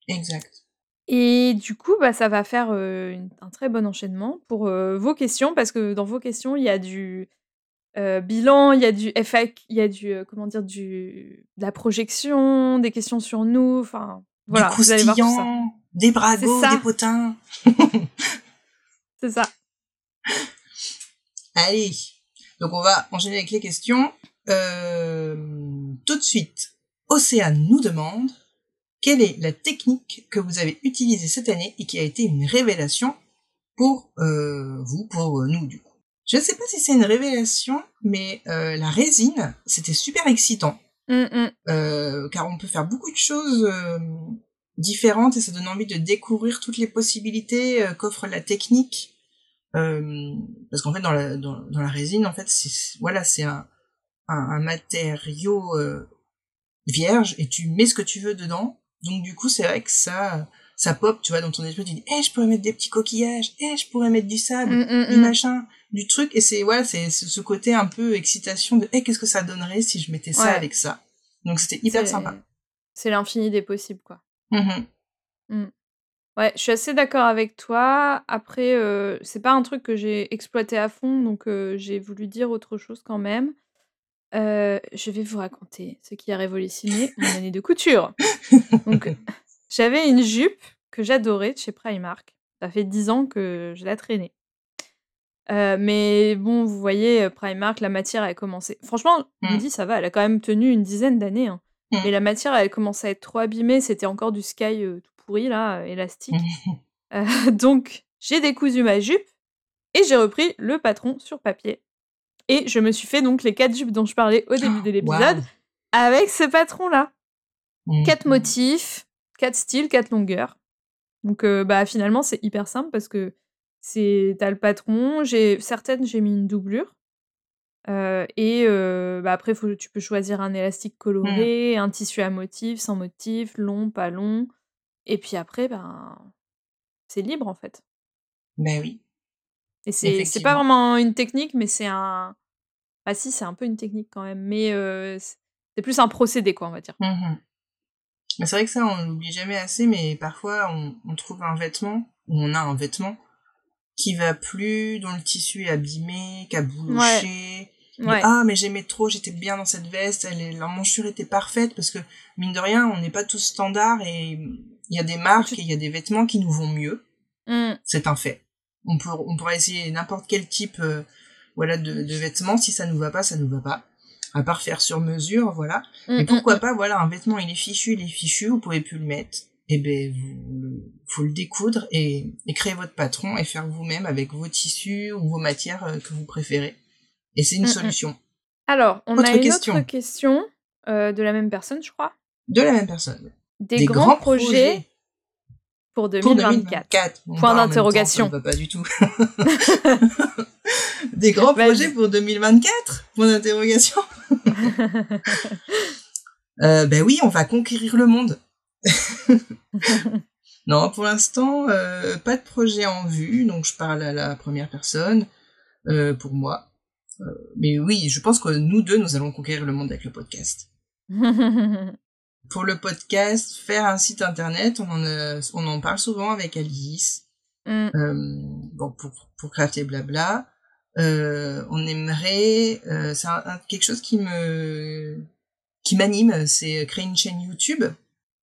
exact. Et du coup, bah, ça va faire un très bon enchaînement pour vos questions, parce que dans vos questions, il y a du, euh, bilan, il y a du FAQ, il y a du euh, comment dire du de la projection, des questions sur nous, enfin voilà, vous allez voir tout ça. Des bragos, des potins. C'est ça. *laughs* Allez, donc on va enchaîner avec les questions. Euh, tout de suite, Océane nous demande quelle est la technique que vous avez utilisée cette année et qui a été une révélation pour vous, pour nous du coup? Je ne sais pas si c'est une révélation, mais euh, la résine, c'était super excitant. Mm, mm. Euh, car on peut faire beaucoup de choses euh, différentes et ça donne envie de découvrir toutes les possibilités euh, qu'offre la technique. Euh, parce qu'en fait, dans la, dans, dans, la résine, en fait, c'est voilà, c'est un, un, un, matériau euh, vierge et tu mets ce que tu veux dedans. Donc du coup, c'est vrai que ça, ça pop, tu vois, dans ton esprit, tu dis, eh, je pourrais mettre des petits coquillages, eh, je pourrais mettre du sable, Mm, du machin, du truc. Et c'est voilà, c'est ce côté un peu excitation de, eh, qu'est-ce que ça donnerait si je mettais ça Ouais. avec ça? Donc c'était hyper sympa. C'est l'infini des possibles, quoi. Mhm. Ouais, je suis assez d'accord avec toi. Après, euh, c'est pas un truc que j'ai exploité à fond, donc euh, j'ai voulu dire autre chose quand même. Euh, je vais vous raconter ce qui a révolutionné mon *laughs* année de couture. Donc, *laughs* j'avais une jupe que j'adorais de chez Primark. Ça fait 10 ans que je la traînais. Euh, mais bon, vous voyez, euh, Primark, la matière, elle a commencé. Franchement, me Mm. dis, ça va, elle a quand même tenu une dizaine d'années. hein. Mm. Mais la matière, elle commençait à être trop abîmée. C'était encore du sky euh, tout pourri, là, euh, élastique. *laughs* *laughs* Donc, j'ai décousu ma jupe et j'ai repris le patron sur papier. Et je me suis fait donc les quatre jupes dont je parlais au début de l'épisode Waouh. avec ce patron-là. Mhm. Quatre motifs, quatre styles, quatre longueurs. Donc, euh, bah, finalement, c'est hyper simple parce que c'est t'as le patron. J'ai certaines, j'ai mis une doublure. Euh, et euh, bah, après, faut, tu peux choisir un élastique coloré, un tissu à motif, sans motif, long, pas long. Et puis après, ben, c'est libre en fait. Ben oui. Et c'est c'est pas vraiment une technique, mais c'est un. Ah si, c'est un peu une technique quand même. Mais c'est plus un procédé, quoi, on va dire. Mhm. Mais c'est vrai que ça, on l'oublie jamais assez, mais parfois, on, on trouve un vêtement, ou on a un vêtement, qui va plus, dont le tissu est abîmé, cabouloché. Mais, Ouais. ah, mais j'aimais trop, j'étais bien dans cette veste, elle la manchure était parfaite, parce que, mine de rien, on n'est pas tous standards, et il y a des marques, et il y a des vêtements qui nous vont mieux. Mm. C'est un fait. On peut, on pourrait essayer n'importe quel type, euh, voilà, de, de vêtements. Si ça nous va pas, ça nous va pas. À part faire sur mesure, voilà. Mm, Mais mm, pourquoi mm. pas, voilà, un vêtement, il est fichu, il est fichu, vous pouvez plus le mettre. Eh ben, vous, le- faut le découdre et, et créer votre patron et faire vous-même avec vos tissus ou vos matières euh, que vous préférez. Et c'est une solution. Alors, on Autre a une question. autre question euh, de la même personne, je crois. De la même personne. Des, grands, projets, pour pour 2024. 2024. On Point temps, d'interrogation. Pas du tout. *laughs* *laughs* Des grands Vas-y. projets pour 2024 Point d'interrogation. *laughs* Euh, ben oui, on va conquérir le monde. *laughs* non, pour l'instant, euh, pas de projet en vue, donc je parle à la première personne euh, pour moi. Mais oui, je pense que nous deux, nous allons conquérir le monde avec le podcast. Pour le podcast, faire un site internet, on en, a- on en parle souvent avec Alice. Mm. Euh, bon, pour, pour crafter blabla. Euh, on aimerait, euh, c'est quelque chose qui me, qui m'anime, c'est créer une chaîne YouTube.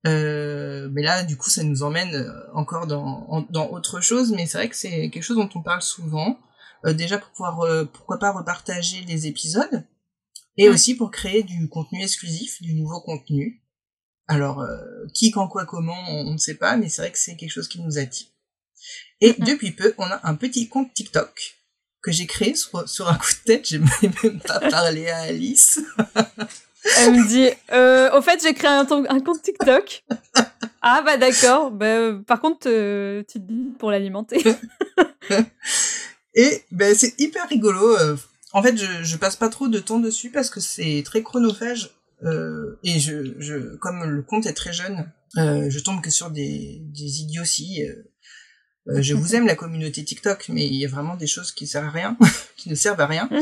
Euh, mais là, du coup, ça nous emmène encore dans, en- dans autre chose, mais c'est vrai que c'est quelque chose dont on parle souvent. Euh, déjà pour pouvoir, euh, pourquoi pas repartager les épisodes, et aussi pour créer du contenu exclusif, du nouveau contenu. Alors, euh, qui, quand, quoi, comment, on on ne sait pas, mais c'est vrai que c'est quelque chose qui nous attire. Et depuis peu, on a un petit compte TikTok que j'ai créé sur, sur un coup de tête. J'ai *laughs* même pas parlé à Alice. *laughs* Elle me dit, euh, au fait, j'ai créé un, compte TikTok. Ah bah d'accord. Bah, par contre, euh, tu te dis pour l'alimenter. *laughs* Et ben c'est hyper rigolo. euh. En fait, je, je passe pas trop de temps dessus parce que c'est très chronophage. euh, et je, je, comme le compte est très jeune, euh, je tombe que sur des, des idioties. euh. Euh, je vous *laughs* aime la communauté TikTok, mais il y a vraiment des choses qui servent à rien, *laughs* qui ne servent à rien. Mm.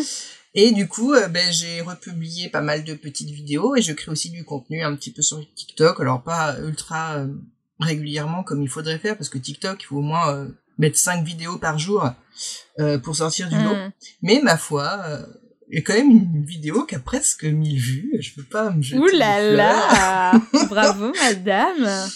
Et du coup, euh, ben, j'ai republié pas mal de petites vidéos et je crée aussi du contenu un petit peu sur TikTok. Alors pas ultra euh, régulièrement comme il faudrait faire parce que TikTok, il faut au moins mettre 5 vidéos par jour pour sortir du lot. Mm. Mais ma foi, il y a quand même une vidéo qui a presque 1000 vues. Je peux pas me jeter Ouh là là *laughs* Bravo, madame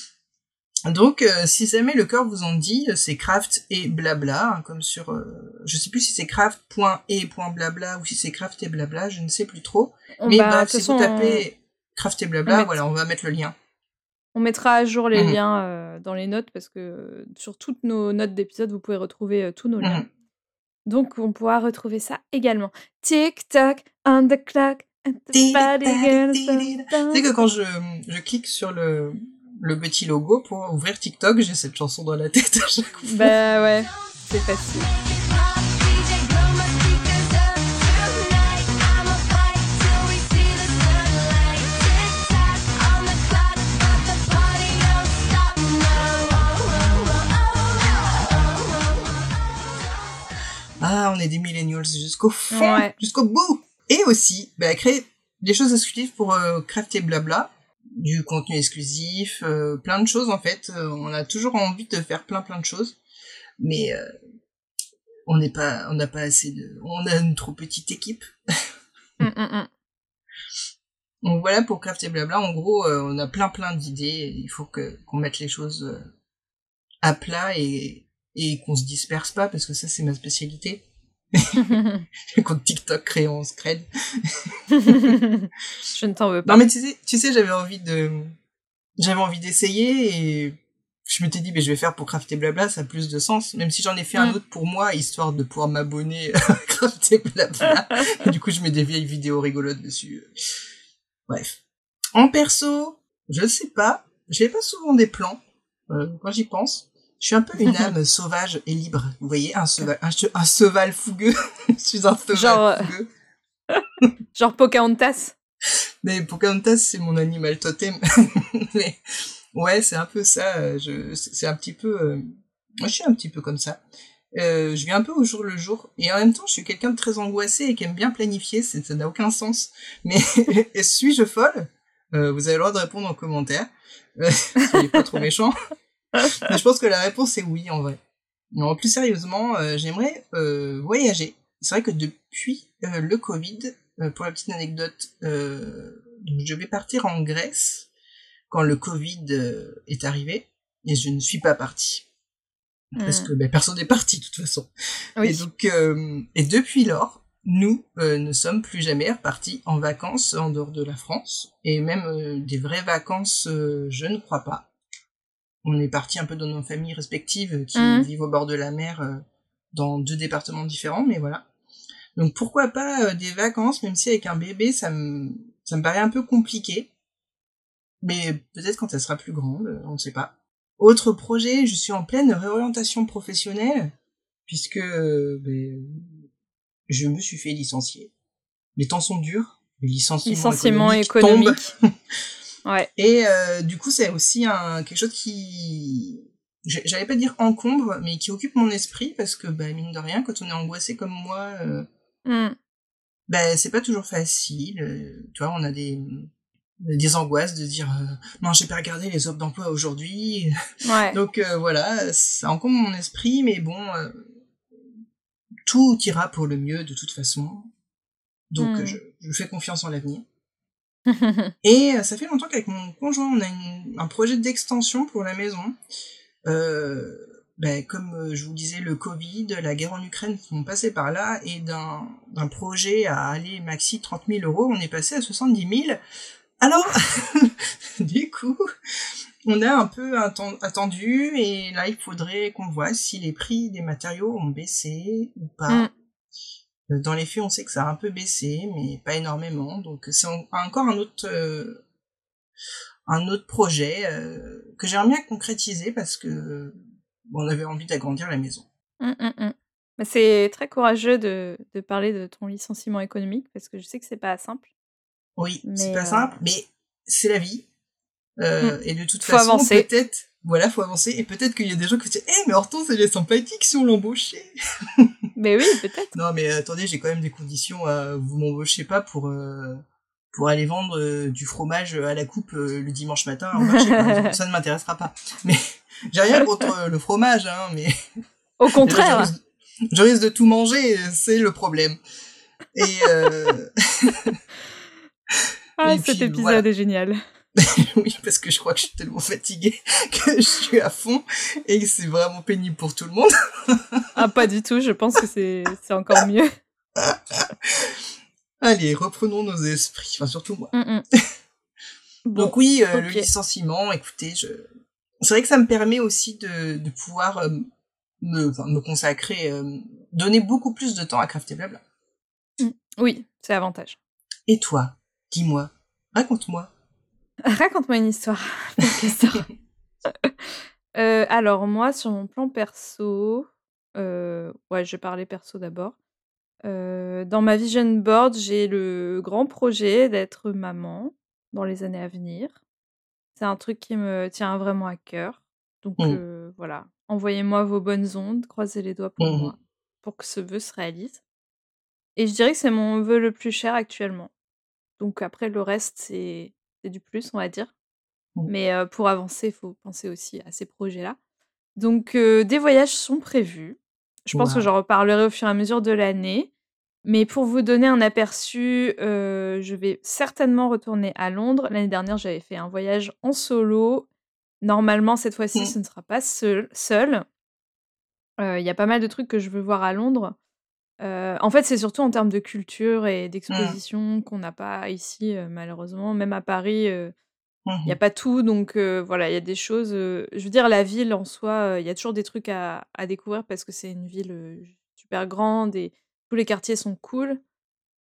Donc, euh, si jamais le cœur vous en dit, euh, c'est craft et blabla, hein, comme sur, euh, je sais plus si c'est craft.et.blabla ou si c'est craft et blabla, je ne sais plus trop. On- Mais bah, bref, si vous tapez Craft et blabla, voilà, on va mettre le lien. On mettra à jour les Mhm. liens euh, dans les notes parce que sur toutes nos notes d'épisode, vous pouvez retrouver tous nos liens. Mhm. Donc, on pourra retrouver ça également. Tic-tac, on the clock, sais que quand je, je clique sur le, le petit logo pour ouvrir TikTok, j'ai cette chanson dans la tête à chaque fois. Bah ouais, c'est facile. Ah, on est des millennials jusqu'au fond, Ouais. jusqu'au bout. Et aussi, bah, créer des choses exclusives pour euh, crafter blabla, du contenu exclusif, euh, plein de choses en fait. Euh, on a toujours envie de faire plein plein de choses, mais euh, on n'est pas, on n'a pas assez de, on a une trop petite équipe. Mm, mm, mm. Donc voilà pour crafter blabla. En gros, euh, on a plein plein d'idées. Il faut que qu'on mette les choses à plat et et qu'on se disperse pas parce que ça c'est ma spécialité. *laughs* Contre TikTok, crayon, scred. *laughs* Je ne t'en veux pas. Non mais tu sais, tu sais, j'avais envie de, j'avais envie d'essayer et je m'étais dit, mais je vais faire pour crafter blabla, ça a plus de sens. Même si j'en ai fait un autre pour moi, histoire de pouvoir m'abonner *laughs* à crafter blabla. Et du coup, je mets des vieilles vidéos rigolotes dessus. Bref. En perso, je sais pas, j'ai pas souvent des plans, euh, quand j'y pense. Je suis un peu une *laughs* âme sauvage et libre. Vous voyez, un cheval, un, un cheval fougueux. *laughs* je suis un cheval Genre, euh, fougueux. *laughs* Genre Pocahontas. Mais Pocahontas, c'est mon animal totem. Mais ouais, c'est un peu ça. euh, Je, c'est un petit peu. euh, Moi, je suis un petit peu comme ça. Euh, je vis un peu au jour le jour. Et en même temps, je suis quelqu'un de très angoissé et qui aime bien planifier. Ça n'a aucun sens. Mais suis-je folle? Euh, Vous avez le droit de répondre en commentaire. Soyez pas trop méchants. Je pense que la réponse est oui, en vrai. Non, plus sérieusement, euh, j'aimerais euh, voyager. C'est vrai que depuis euh, le Covid, pour la petite anecdote, donc je vais partir en Grèce quand le Covid est arrivé et je ne suis pas parti parce Mm. que ben, personne n'est parti de toute façon. Oui. Et donc et depuis lors, nous euh, ne sommes plus jamais repartis en vacances en dehors de la France et même euh, des vraies vacances, euh, je ne crois pas. On est parti un peu dans nos familles respectives euh, qui Mhm. vivent au bord de la mer euh, dans deux départements différents, mais voilà. Donc pourquoi pas euh, des vacances, même si avec un bébé, ça me, ça me paraît un peu compliqué. Mais peut-être quand elle sera plus grande, on ne sait pas. Autre projet, je suis en pleine réorientation professionnelle, puisque ben, je me suis fait licencier. Les temps sont durs, les licenciements, Licenciement économiques. *laughs* ouais. Et euh, du coup, c'est aussi un quelque chose qui, j'allais pas dire encombre, mais qui occupe mon esprit parce que, bah, mine de rien, quand on est angoissé comme moi, euh, Mm. bah, c'est pas toujours facile. euh, tu vois, on a des des angoisses de dire euh, non, j'ai pas regardé les offres d'emploi aujourd'hui. *laughs* Ouais. Donc euh, voilà, ça encombre mon esprit, mais bon, euh, tout ira pour le mieux de toute façon. Donc Mm. euh, je, je fais confiance en l'avenir. *laughs* Et euh, ça fait longtemps qu'avec mon conjoint, on a une- un projet d'extension pour la maison. Euh, ben, comme euh, je vous disais, le Covid, la guerre en Ukraine sont passés par là, et d'un projet à aller maxi 30 000 euros, on est passé à 70 000. Alors, *laughs* du coup, on a un peu atten- attendu, et là, il faudrait qu'on voit si les prix des matériaux ont baissé ou pas. Mm. Euh, Dans les faits, on sait que ça a un peu baissé, mais pas énormément. Donc c'est en- encore un autre euh, un autre projet euh, que j'aimerais bien concrétiser parce que bon, on avait envie d'agrandir la maison. Mm, mm, mm. Mais C'est très courageux de, de parler de ton licenciement économique parce que je sais que c'est pas simple. Oui, c'est pas euh, simple, mais c'est la vie. Euh, Et de toute Faut façon, peut-être, voilà, faut avancer. Et peut-être qu'il y a des gens qui se disent, eh, mais Hortense, elle est sympathique si on l'embauchait. *laughs* Mais oui, peut-être. Non, mais attendez, j'ai quand même des conditions. à vous m'embauchez pas pour euh, pour aller vendre euh, du fromage à la coupe euh, le dimanche matin au marché. *laughs* ça ne m'intéressera pas. Mais *laughs* j'ai rien contre euh, le fromage, hein. Mais Au je contraire. risque, je risque de tout manger, c'est le problème. Et euh, Ah, et cet puis, épisode voilà. est génial. *laughs* oui, parce que je crois que je suis tellement fatiguée *laughs* que je suis à fond et que c'est vraiment pénible pour tout le monde. *laughs* Ah, pas du tout. Je pense que c'est c'est encore mieux. Allez, reprenons nos esprits. Enfin, surtout moi. Mm, mm. Donc oui, le licenciement, écoutez, je... c'est vrai que ça me permet aussi de, de pouvoir me, enfin, me consacrer, donner beaucoup plus de temps à Craft et Blabla. Mmh. Oui, c'est avantage. Et toi, dis-moi, raconte-moi. Raconte-moi une histoire. *laughs* *laughs* *laughs* euh, alors moi, sur mon plan perso, euh, ouais, je vais parler perso d'abord. Euh, dans ma vision board, j'ai le grand projet d'être maman dans les années à venir. C'est un truc qui me tient vraiment à cœur. Donc mmh. voilà, envoyez-moi vos bonnes ondes, croisez les doigts pour mmh moi, pour que ce vœu se réalise. Et je dirais que c'est mon vœu le plus cher actuellement. Donc après, le reste, c'est du plus, on va dire. Mmh. Mais pour avancer, il faut penser aussi à ces projets-là. Donc des voyages sont prévus. Je pense que j'en reparlerai au fur et à mesure de l'année. Mais pour vous donner un aperçu, je vais certainement retourner à Londres. L'année dernière, j'avais fait un voyage en solo. Normalement, cette fois-ci, mmh. ce ne sera pas seul. Il y a pas mal de trucs que je veux voir à Londres. En fait, c'est surtout en termes de culture et mmh. d'exposition qu'on n'a pas ici, malheureusement. Même à Paris, il n'y a mmh pas tout. Donc voilà, il y a des choses. je veux dire, la ville en soi, il y a toujours des trucs à, découvrir parce que c'est une ville super grande et tous les quartiers sont cool.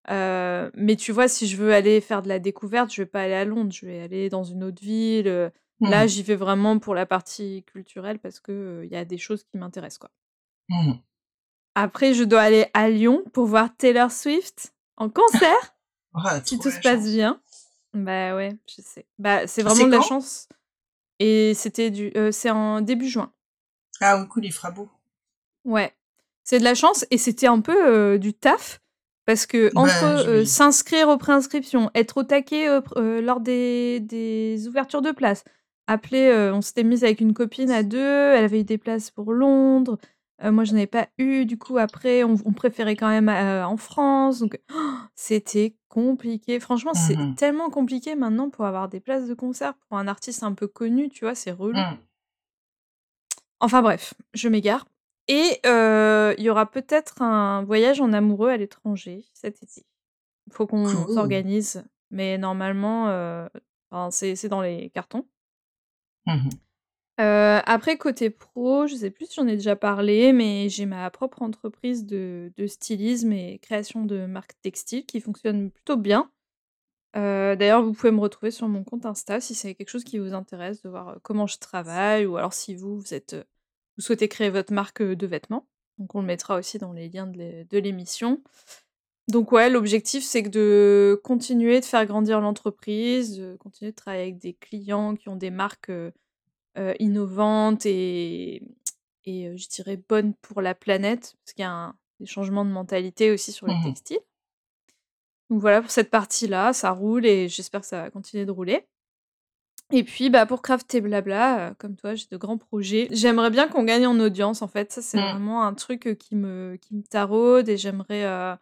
mais tu vois, si je veux aller faire de la découverte, je vais pas aller à Londres, je vais aller dans une autre ville. Là, j'y vais vraiment pour la partie culturelle parce qu'il il y a des choses qui m'intéressent, quoi. Après, je dois aller à Lyon pour voir Taylor Swift en concert. *laughs* si tout se passe bien. Bah ouais, je sais. Bah, c'est vraiment de la chance. Et c'était du, euh, c'est en début juin. Ah oui, cool, il fera beau. Ouais, c'est de la chance et c'était un peu euh, du taf parce que bah, entre euh, s'inscrire aux préinscriptions, être au taquet lors des, des, ouvertures de places, appeler, on s'était mise avec une copine à deux, elle avait eu des places pour Londres, moi, je n'avais pas eu. Du coup, après, on, préférait quand même en France. Donc, c'était compliqué. Franchement, c'est mmh tellement compliqué maintenant pour avoir des places de concert pour un artiste un peu connu, tu vois, c'est relou. Mmh. Enfin bref, je m'égare. Et il y aura peut-être un voyage en amoureux à l'étranger cet été. Il faut qu'on s'organise. Mais normalement, c'est dans les cartons. Mmh après côté pro, je sais plus si j'en ai déjà parlé, mais j'ai ma propre entreprise de stylisme et création de marques textiles qui fonctionne plutôt bien. d'ailleurs, vous pouvez me retrouver sur mon compte Insta si c'est quelque chose qui vous intéresse de voir, comment je travaille ou alors si vous, vous êtes, vous souhaitez créer votre marque, de vêtements. Donc on le mettra aussi dans les liens de l'émission. Donc ouais, l'objectif, c'est de continuer de faire grandir l'entreprise, continuer de travailler avec des clients qui ont des marques, euh, innovante et, et euh, je dirais bonne pour la planète, parce qu'il y a des changements de mentalité aussi sur les mmh textiles. Donc voilà pour cette partie-là, ça roule et j'espère que ça va continuer de rouler. Et puis bah pour Craft et Blabla, euh, comme toi, j'ai de grands projets. J'aimerais bien qu'on gagne en audience en fait, ça c'est mmh. vraiment un truc qui me, qui me taraude et j'aimerais...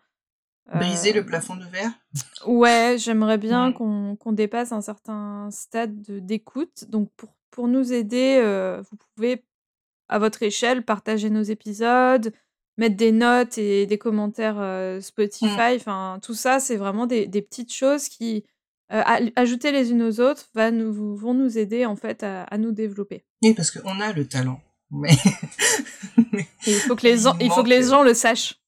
Briser le plafond de verre? Ouais, j'aimerais bien qu'on qu'on dépasse un certain stade d'écoute. Donc pour pour nous aider, vous pouvez, à votre échelle, partager nos épisodes, mettre des notes et des commentaires mmh. Spotify. Enfin, tout ça, c'est vraiment des, petites choses qui, ajouter les unes aux autres, va nous, vont nous aider en fait à, nous développer. Oui, parce qu'on a le talent. Mais... *laughs* il faut que les, gens, il faut que les gens le sachent.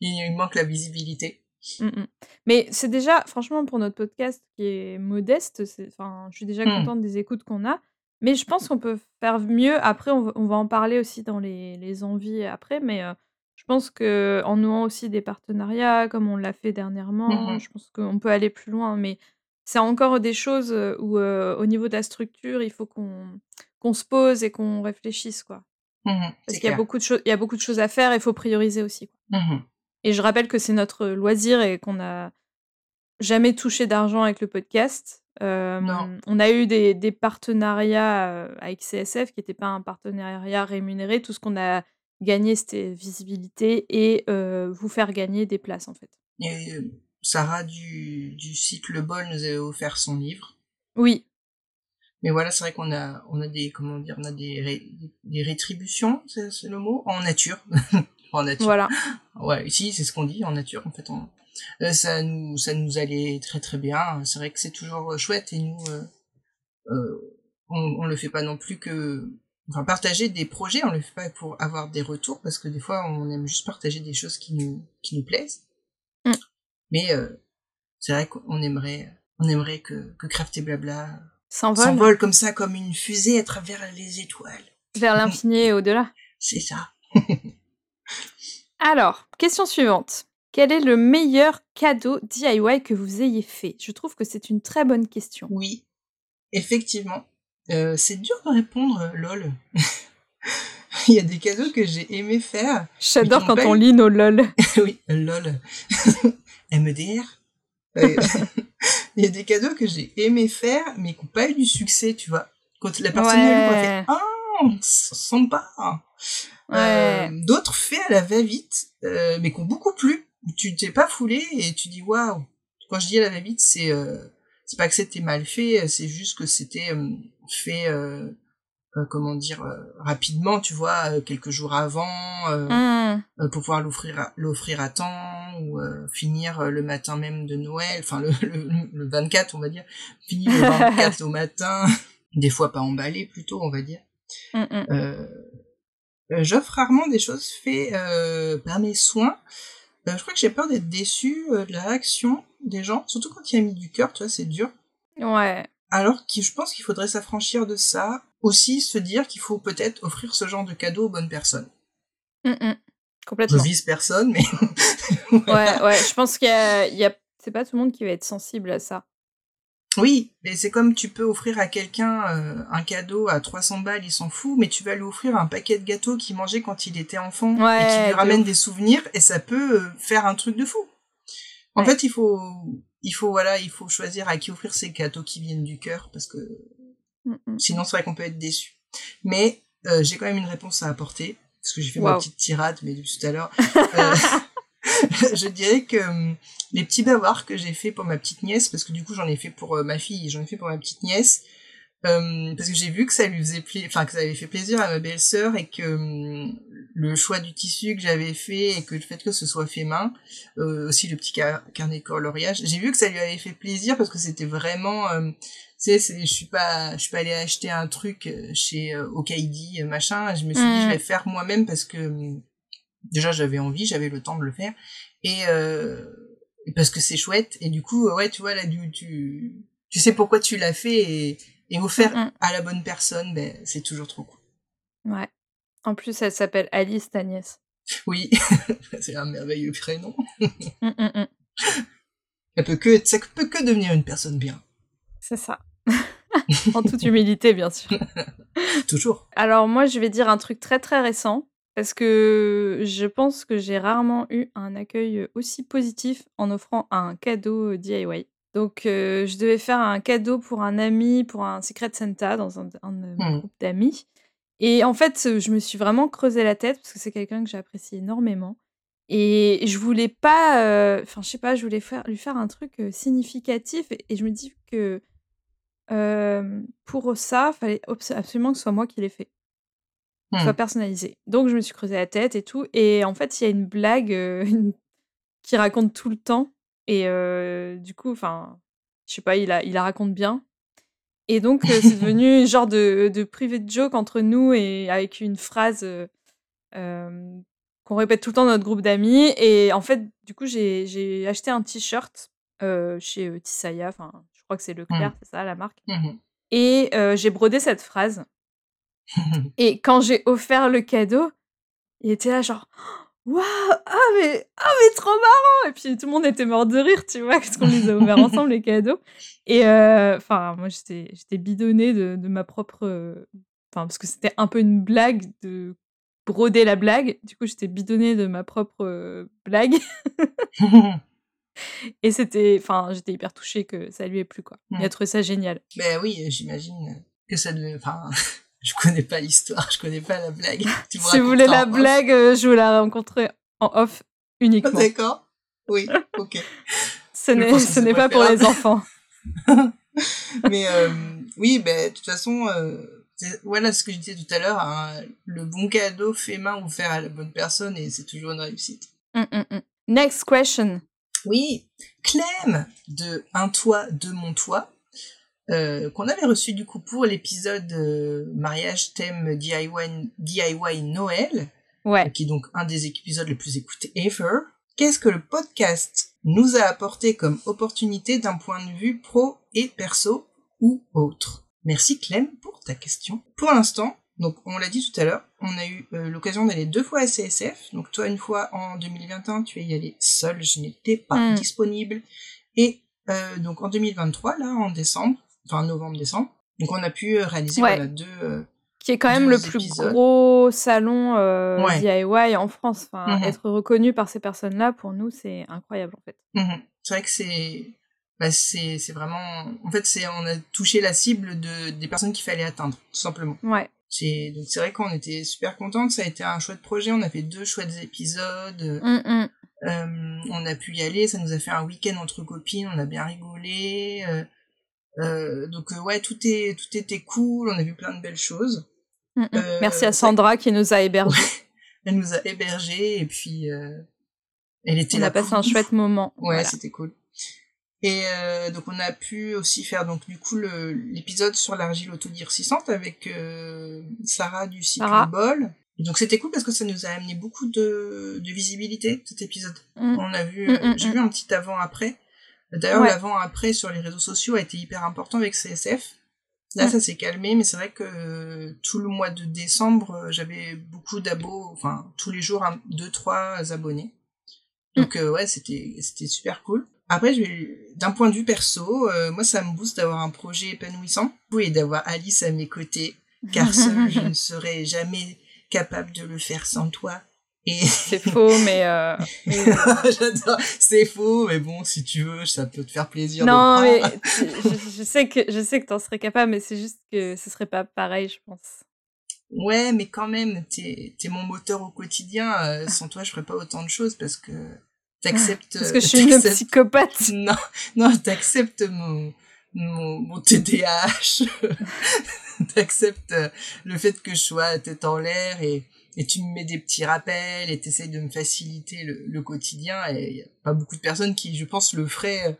Il manque la visibilité. Mmh Mais c'est déjà, franchement, pour notre podcast qui est modeste, enfin, je suis déjà mmh. contente des écoutes qu'on a. Mais je pense qu'on peut faire mieux. Après, on va, en parler aussi dans les, les envies après, mais je pense qu'en nouant aussi des partenariats, comme on l'a fait dernièrement, mmh je pense qu'on peut aller plus loin. Mais c'est encore des choses où, au niveau de la structure, il faut qu'on se pose et qu'on réfléchisse, quoi. Mmh Parce qu'il y a beaucoup de choses, il y a beaucoup de choses à faire, il faut prioriser aussi. Quoi. Mmh et je rappelle que c'est notre loisir et qu'on n'a jamais touché d'argent avec le podcast on a eu des, des partenariats avec CSF qui n'étaient pas un partenariat rémunéré. Tout ce qu'on a gagné, c'était visibilité et vous faire gagner des places, en fait. Et Sarah du, du site Le Bol nous avait offert son livre. Oui. Mais voilà, c'est vrai qu'on a, on a des, comment dire, on a des, des rétributions, c'est le mot, en nature. *laughs* en nature. Voilà. Ouais, ici, c'est ce qu'on dit, en nature, en fait. On, euh, ça nous ça nous allait très très bien. C'est vrai que c'est toujours euh, chouette et nous euh, euh, on, on le fait pas non plus que enfin partager des projets on le fait pas pour avoir des retours parce que des fois on aime juste partager des choses qui nous qui nous plaisent Mm. mais euh, c'est vrai qu'on aimerait on aimerait que que Craft et Blabla s'envole comme ça comme une fusée à travers les étoiles vers l'infini et au-delà. *laughs* c'est ça *laughs* Alors, question suivante. Quel est le meilleur cadeau DIY que vous ayez fait? Je trouve que c'est une très bonne question. oui effectivement Euh, c'est dur de répondre euh, lol *laughs* il y a des cadeaux que j'ai aimé faire J'adore quand on lit nos lol. *laughs* oui, lol. *laughs* MEDR. Euh, Il y a des cadeaux que j'ai aimé faire, mais qui n'ont pas eu du succès, tu vois. Quand la personne Ouais. a fait Ah, ça sent pas. Ouais. Euh, D'autres faits à la va-vite, euh, mais qui ont beaucoup plu. Où Tu t'es pas foulé et tu dis Waouh. Quand je dis à la va-vite, c'est euh, c'est pas que c'était mal fait, c'est juste que c'était euh, fait. euh, euh, comment dire euh, rapidement tu vois euh, quelques jours avant euh, euh, pour pouvoir l'offrir à, l'offrir à temps ou euh, finir euh, le matin même de Noël, enfin le, le, le 24 on va dire, finir le 24 *laughs* au matin, des fois pas emballé plutôt on va dire. Euh, euh, J'offre rarement des choses faites euh, par mes soins. Euh, je crois que j'ai peur d'être déçu euh, de la réaction des gens, surtout quand il y a mis du cœur, tu vois, c'est dur. Ouais. Alors que je pense qu'il faudrait s'affranchir de ça, aussi se dire qu'il faut peut-être offrir ce genre de cadeau aux bonnes personnes. Hmm. Je Complètement. vise personne, mais *laughs* Ouais, ouais. Je pense qu'il y a, a... c'est pas tout le monde qui va être sensible à ça. Oui, mais c'est comme tu peux offrir à quelqu'un euh, un cadeau à 300 balles, il s'en fout, mais tu vas lui offrir un paquet de gâteaux qu'il mangeait quand il était enfant Ouais, et qui lui ramène ouf. des souvenirs et ça peut euh, faire un truc de fou. En Ouais. fait, il faut il faut voilà, il faut choisir à qui offrir ces gâteaux qui viennent du cœur parce que Hmm, hmm. sinon c'est vrai qu'on peut être déçu. Mais euh, j'ai quand même une réponse à apporter parce que j'ai fait ma petite tirade mais depuis tout à l'heure. *laughs* *laughs* Je dirais que hum, les petits bavoirs que j'ai fait pour ma petite nièce, parce que du coup j'en ai fait pour euh, ma fille j'en ai fait pour ma petite nièce, euh, parce que j'ai vu que ça lui faisait plaisir, enfin que ça avait fait plaisir à ma belle-sœur et que hum, le choix du tissu que j'avais fait et que le fait que ce soit fait main, euh, aussi le petit car- carnet coloriage, j'ai vu que ça lui avait fait plaisir parce que c'était vraiment, euh, tu sais, je suis pas, je suis pas allée acheter un truc euh, chez euh, Okaidi machin, je me suis dit je vais le faire moi-même parce que hum, déjà j'avais envie, j'avais le temps de le faire et, euh, et parce que c'est chouette et du coup ouais tu vois là du, tu tu sais pourquoi tu l'as fait et, et offert Mm, à la bonne personne ben c'est toujours trop cool. Ouais. En plus, elle s'appelle Alice, ta nièce. Oui, *laughs* c'est un merveilleux prénom. Hmm, hmm. *laughs* Elle peut que ça peut que devenir une personne bien. C'est ça. *laughs* en toute humilité, bien sûr. Toujours. Alors moi, je vais dire un truc très très récent parce que je pense que j'ai rarement eu un accueil aussi positif en offrant un cadeau DIY. Donc euh, je devais faire un cadeau pour un ami, pour un Secret Santa dans un, Hmm. groupes d'amis. Et en fait, je me suis vraiment creusé la tête parce que c'est quelqu'un que j'apprécie énormément. Et je voulais pas, euh, enfin je sais pas, je voulais faire, lui faire un truc euh, significatif et, et je me dis que euh, pour ça, fallait obs- absolument que ce soit moi qui l'ai fait Hmm. soit personnalisé. Donc je me suis creusé la tête et tout. Et en fait, il y a une blague euh, *laughs* qui raconte tout le temps. Et euh, du coup, enfin, je sais pas, il la, il la raconte bien. Et donc, euh, c'est devenu *laughs* genre de, de private joke entre nous et avec une phrase euh, qu'on répète tout le temps dans notre groupe d'amis. Et en fait, du coup, j'ai acheté un t-shirt euh, chez Tisaya. Enfin, je crois que c'est Leclerc, c'est ça la marque. Mhm. Et euh, j'ai brodé cette phrase. *laughs* Et quand j'ai offert le cadeau, il était là genre waouh ah mais ah mais trop marrant! Et puis tout le monde était mort de rire tu vois parce qu'on les a ouverts *laughs* ensemble les cadeaux. Et euh, enfin moi j'étais j'étais bidonnée de, de ma propre enfin parce que c'était un peu une blague de broder la blague. Du coup j'étais bidonnée de ma propre blague. *laughs* Et c'était enfin j'étais hyper touchée que ça lui ait plu quoi. Il a trouvé ça génial. Ben oui, j'imagine que ça devait. Enfin, je connais pas l'histoire, je connais pas la blague. *laughs* Tu si vous voulez la blague euh, je vous la rencontrerai en off uniquement D'accord. Oui, ok. Ce n'est, pas pour les enfants. *laughs* *laughs* Mais euh, oui, ben de toute façon, euh, voilà ce que je disais tout à l'heure. hein, le bon cadeau fait main offert à la bonne personne et c'est toujours une réussite. Mm, mm, mm. Next question. Oui, Clem de Un toit, de mon toit. Euh, qu'on avait reçu du coup pour l'épisode euh, mariage thème DIY, DIY Noël, Ouais. qui est donc un des épisodes les plus écoutés ever. Qu'est-ce que le podcast nous a apporté comme opportunité d'un point de vue pro et perso ou autre? Merci Clem pour ta question. Pour l'instant, donc on l'a dit tout à l'heure, on a eu euh, l'occasion d'aller deux fois à CSF. Donc toi une fois en 2021, tu es y allé seul, je n'étais pas Mm. disponible. Et euh, donc en 2023, là en décembre, enfin novembre-décembre, donc on a pu euh, réaliser Ouais. voilà, deux, euh, Qui est quand même le plus épisodes. gros salon euh, Ouais. DIY en France. Enfin, Mhm. Être reconnu par ces personnes-là, pour nous, c'est incroyable en fait. Mhm. C'est vrai que c'est, bah c'est, vraiment, en fait, c'est, on a touché la cible de des personnes qu'il fallait atteindre, tout simplement. Ouais. C'est, donc c'est vrai qu'on était super contents. Ça a été un chouette projet. On a fait deux chouettes épisodes. Mm, mm. Euh, on a pu y aller. Ça nous a fait un week-end entre copines. On a bien rigolé. Euh, euh, donc euh, ouais, tout est, tout était cool. On a vu plein de belles choses. Mm, mm. Euh, Merci à Sandra qui nous a hébergés. Elle nous a hébergés et puis elle était On là a passé un chouette moment. *laughs* Ouais, Voilà. c'était cool. Et euh, donc on a pu aussi faire donc du coup l'épisode sur l'argile autodirsissante avec euh, Sarah du Sarah. Cycloball. Et donc c'était cool parce que ça nous a amené beaucoup de, de visibilité cet épisode. Mm. On a vu, Mm, j'ai vu un petit avant-après. D'ailleurs Ouais. l'avant-après sur les réseaux sociaux a été hyper important avec CSF. Là Mm. ça s'est calmé, mais c'est vrai que euh, tout le mois de décembre euh, j'avais beaucoup d'abos, enfin tous les jours un, deux trois abonnés. Donc euh, ouais, c'était c'était super cool. Après, d'un point de vue perso, euh, moi ça me booste d'avoir un projet épanouissant et d'avoir Alice à mes côtés, car *laughs* seule je ne serais jamais capable de le faire sans toi. Et *laughs* C'est faux, mais. euh, *laughs* j'adore, c'est faux, mais bon, si tu veux, ça peut te faire plaisir. non, mais *laughs* tu- je, je sais que je sais que t'en serais capable, mais c'est juste que ce serait pas pareil, je pense. Ouais, mais quand même, t'es es mon moteur au quotidien. euh, sans toi, je ferais pas autant de choses parce que t'acceptes. Parce que je suis une psychopathe. Non, non, t'acceptes mon, mon, mon TDAH. t'acceptes euh, le fait que je sois tête en l'air et, et tu me mets des petits rappels et t'essayes de me faciliter le, le quotidien. Et y a pas beaucoup de personnes qui, je pense, le feraient. euh,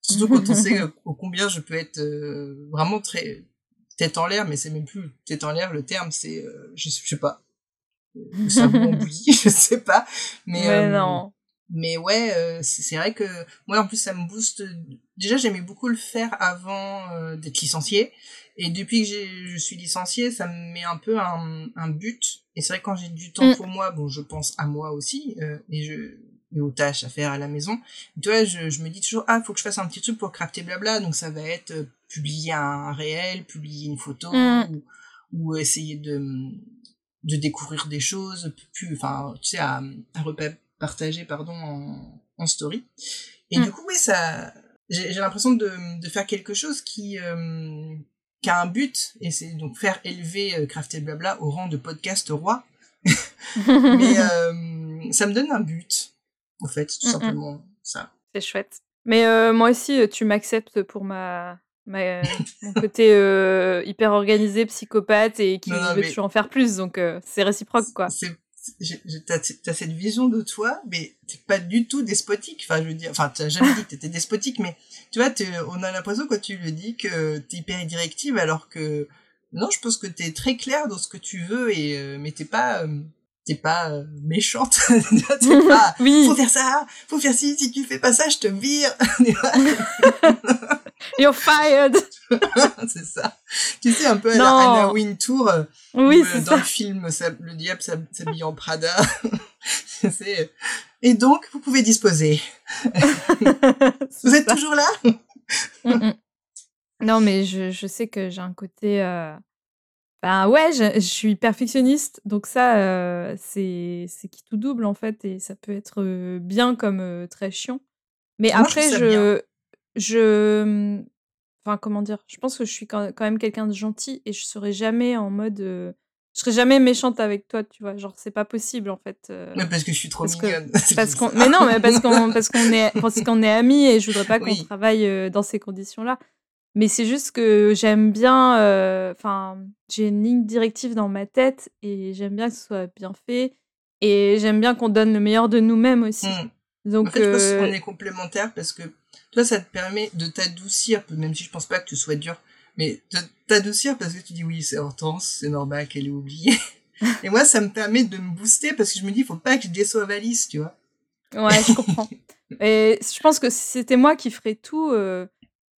Surtout quand on sait euh, *laughs* au combien je peux être euh, vraiment très tête en l'air, mais c'est même plus tête en l'air le terme, c'est euh, je, sais- je sais pas. Le cerveau *laughs* en bouillie, *laughs* je sais pas. Mais, Mais euh, non. mais ouais, euh, c'est vrai que moi en plus ça me booste. Déjà j'aimais beaucoup le faire avant euh, d'être licenciée et depuis que je suis licenciée, ça me met un peu un, un but. Et c'est vrai que quand j'ai du temps Mm. pour moi, bon je pense à moi aussi euh, et je et aux tâches à faire à la maison. Tu vois, je, je me dis toujours ah faut que je fasse un petit truc pour crafter blabla. Donc ça va être euh, publier un réel, publier une photo Mm. ou, ou essayer de de découvrir des choses plus enfin tu sais à, à repartager pardon en, en story et Mm. du coup oui ça j'ai j'ai l'impression de, de faire quelque chose qui euh, qui a un but et c'est donc faire élever euh, Crafted Blabla au rang de podcast roi *laughs* mais euh, ça me donne un but en fait tout Mm, mm. simplement ça C'est chouette. Mais euh, moi aussi, euh, tu m'acceptes pour ma, ma *laughs* mon côté hyper organisé, psychopathe et qui Non, non, veut mais- toujours en faire plus. Donc c'est réciproque, quoi. c'est t'as t'as cette vision de toi, mais t'es pas du tout despotique. Enfin, je veux dire, enfin, t'as jamais dit que t'étais despotique, mais tu vois, t'es- on a l'impression quand tu le dis que t'es hyper directive, alors que non, je pense que t'es très claire dans ce que tu veux et euh, mais t'es pas euh, t'es pas euh, méchante. *laughs* t'es pas *laughs* Oui, faut faire ça, faut faire ci. Si tu fais pas ça, je te vire. *laughs* you're fired. *laughs* c'est ça. Tu sais un peu à la. Anna Wintour. euh, Oui, Ou, euh, c'est dans ça. le film ça- Le diable s'hab- s'habille en Prada. *laughs* C'est- Et donc, vous pouvez disposer. *laughs* Vous êtes ça. toujours là? Mm, mm. Non, mais je, je sais que j'ai un côté. euh, Ben ouais, je, je suis perfectionniste, donc ça, euh, c'est c'est qui tout double en fait, et ça peut être bien comme euh, très chiant. Mais Moi, après, je, je, enfin comment dire, je pense que je suis quand même quelqu'un de gentil et je serai jamais en mode, euh, je serai jamais méchante avec toi, tu vois, genre c'est pas possible en fait. euh, Mais parce que je suis trop Parce mignonne. *laughs* Parce qu'on mais non mais parce qu'on parce qu'on est *laughs* parce qu'on est amis et je voudrais pas qu'on Oui. travaille euh, dans ces conditions là mais c'est juste que j'aime bien euh, enfin j'ai une ligne directive dans ma tête et j'aime bien que ce soit bien fait et j'aime bien qu'on donne le meilleur de nous-mêmes aussi Hmm. donc En fait, je pense qu'on est complémentaires parce que toi, ça te permet de t'adoucir, même si je pense pas que tu sois dur. mais t'adoucir parce que tu dis oui, c'est Hortense, c'est normal qu'elle ait oublié. *laughs* Et moi, ça me permet de me booster parce que je me dis, faut pas que je déçoive Alice, tu vois. Ouais, je comprends. *laughs* Et je pense que si c'était moi qui ferais tout, euh,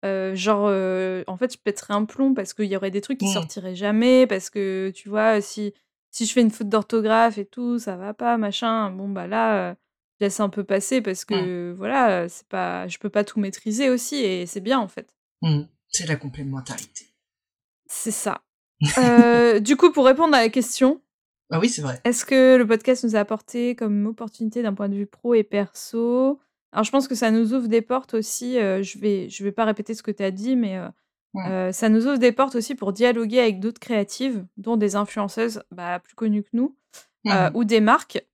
euh, genre, euh, en fait, je pèterais un plomb parce qu'il y aurait des trucs qui Mm. sortiraient jamais, parce que, tu vois, si, si je fais une faute d'orthographe et tout, ça va pas, machin. Bon, bah là, laisse un peu passer parce que, voilà, euh, c'est pas, je peux pas tout maîtriser aussi et c'est bien, en fait. Mm. C'est la complémentarité. C'est ça. Euh, du coup, pour répondre à la question, *laughs* Ah oui, c'est vrai. Est-ce que le podcast nous a apporté comme opportunité d'un point de vue pro et perso? Alors, je pense que ça nous ouvre des portes aussi. euh, je vais, je vais pas répéter ce que tu as dit, mais euh, Ouais. ça nous ouvre des portes aussi pour dialoguer avec d'autres créatives, dont des influenceuses bah, plus connues que nous, Mhm. ou des marques.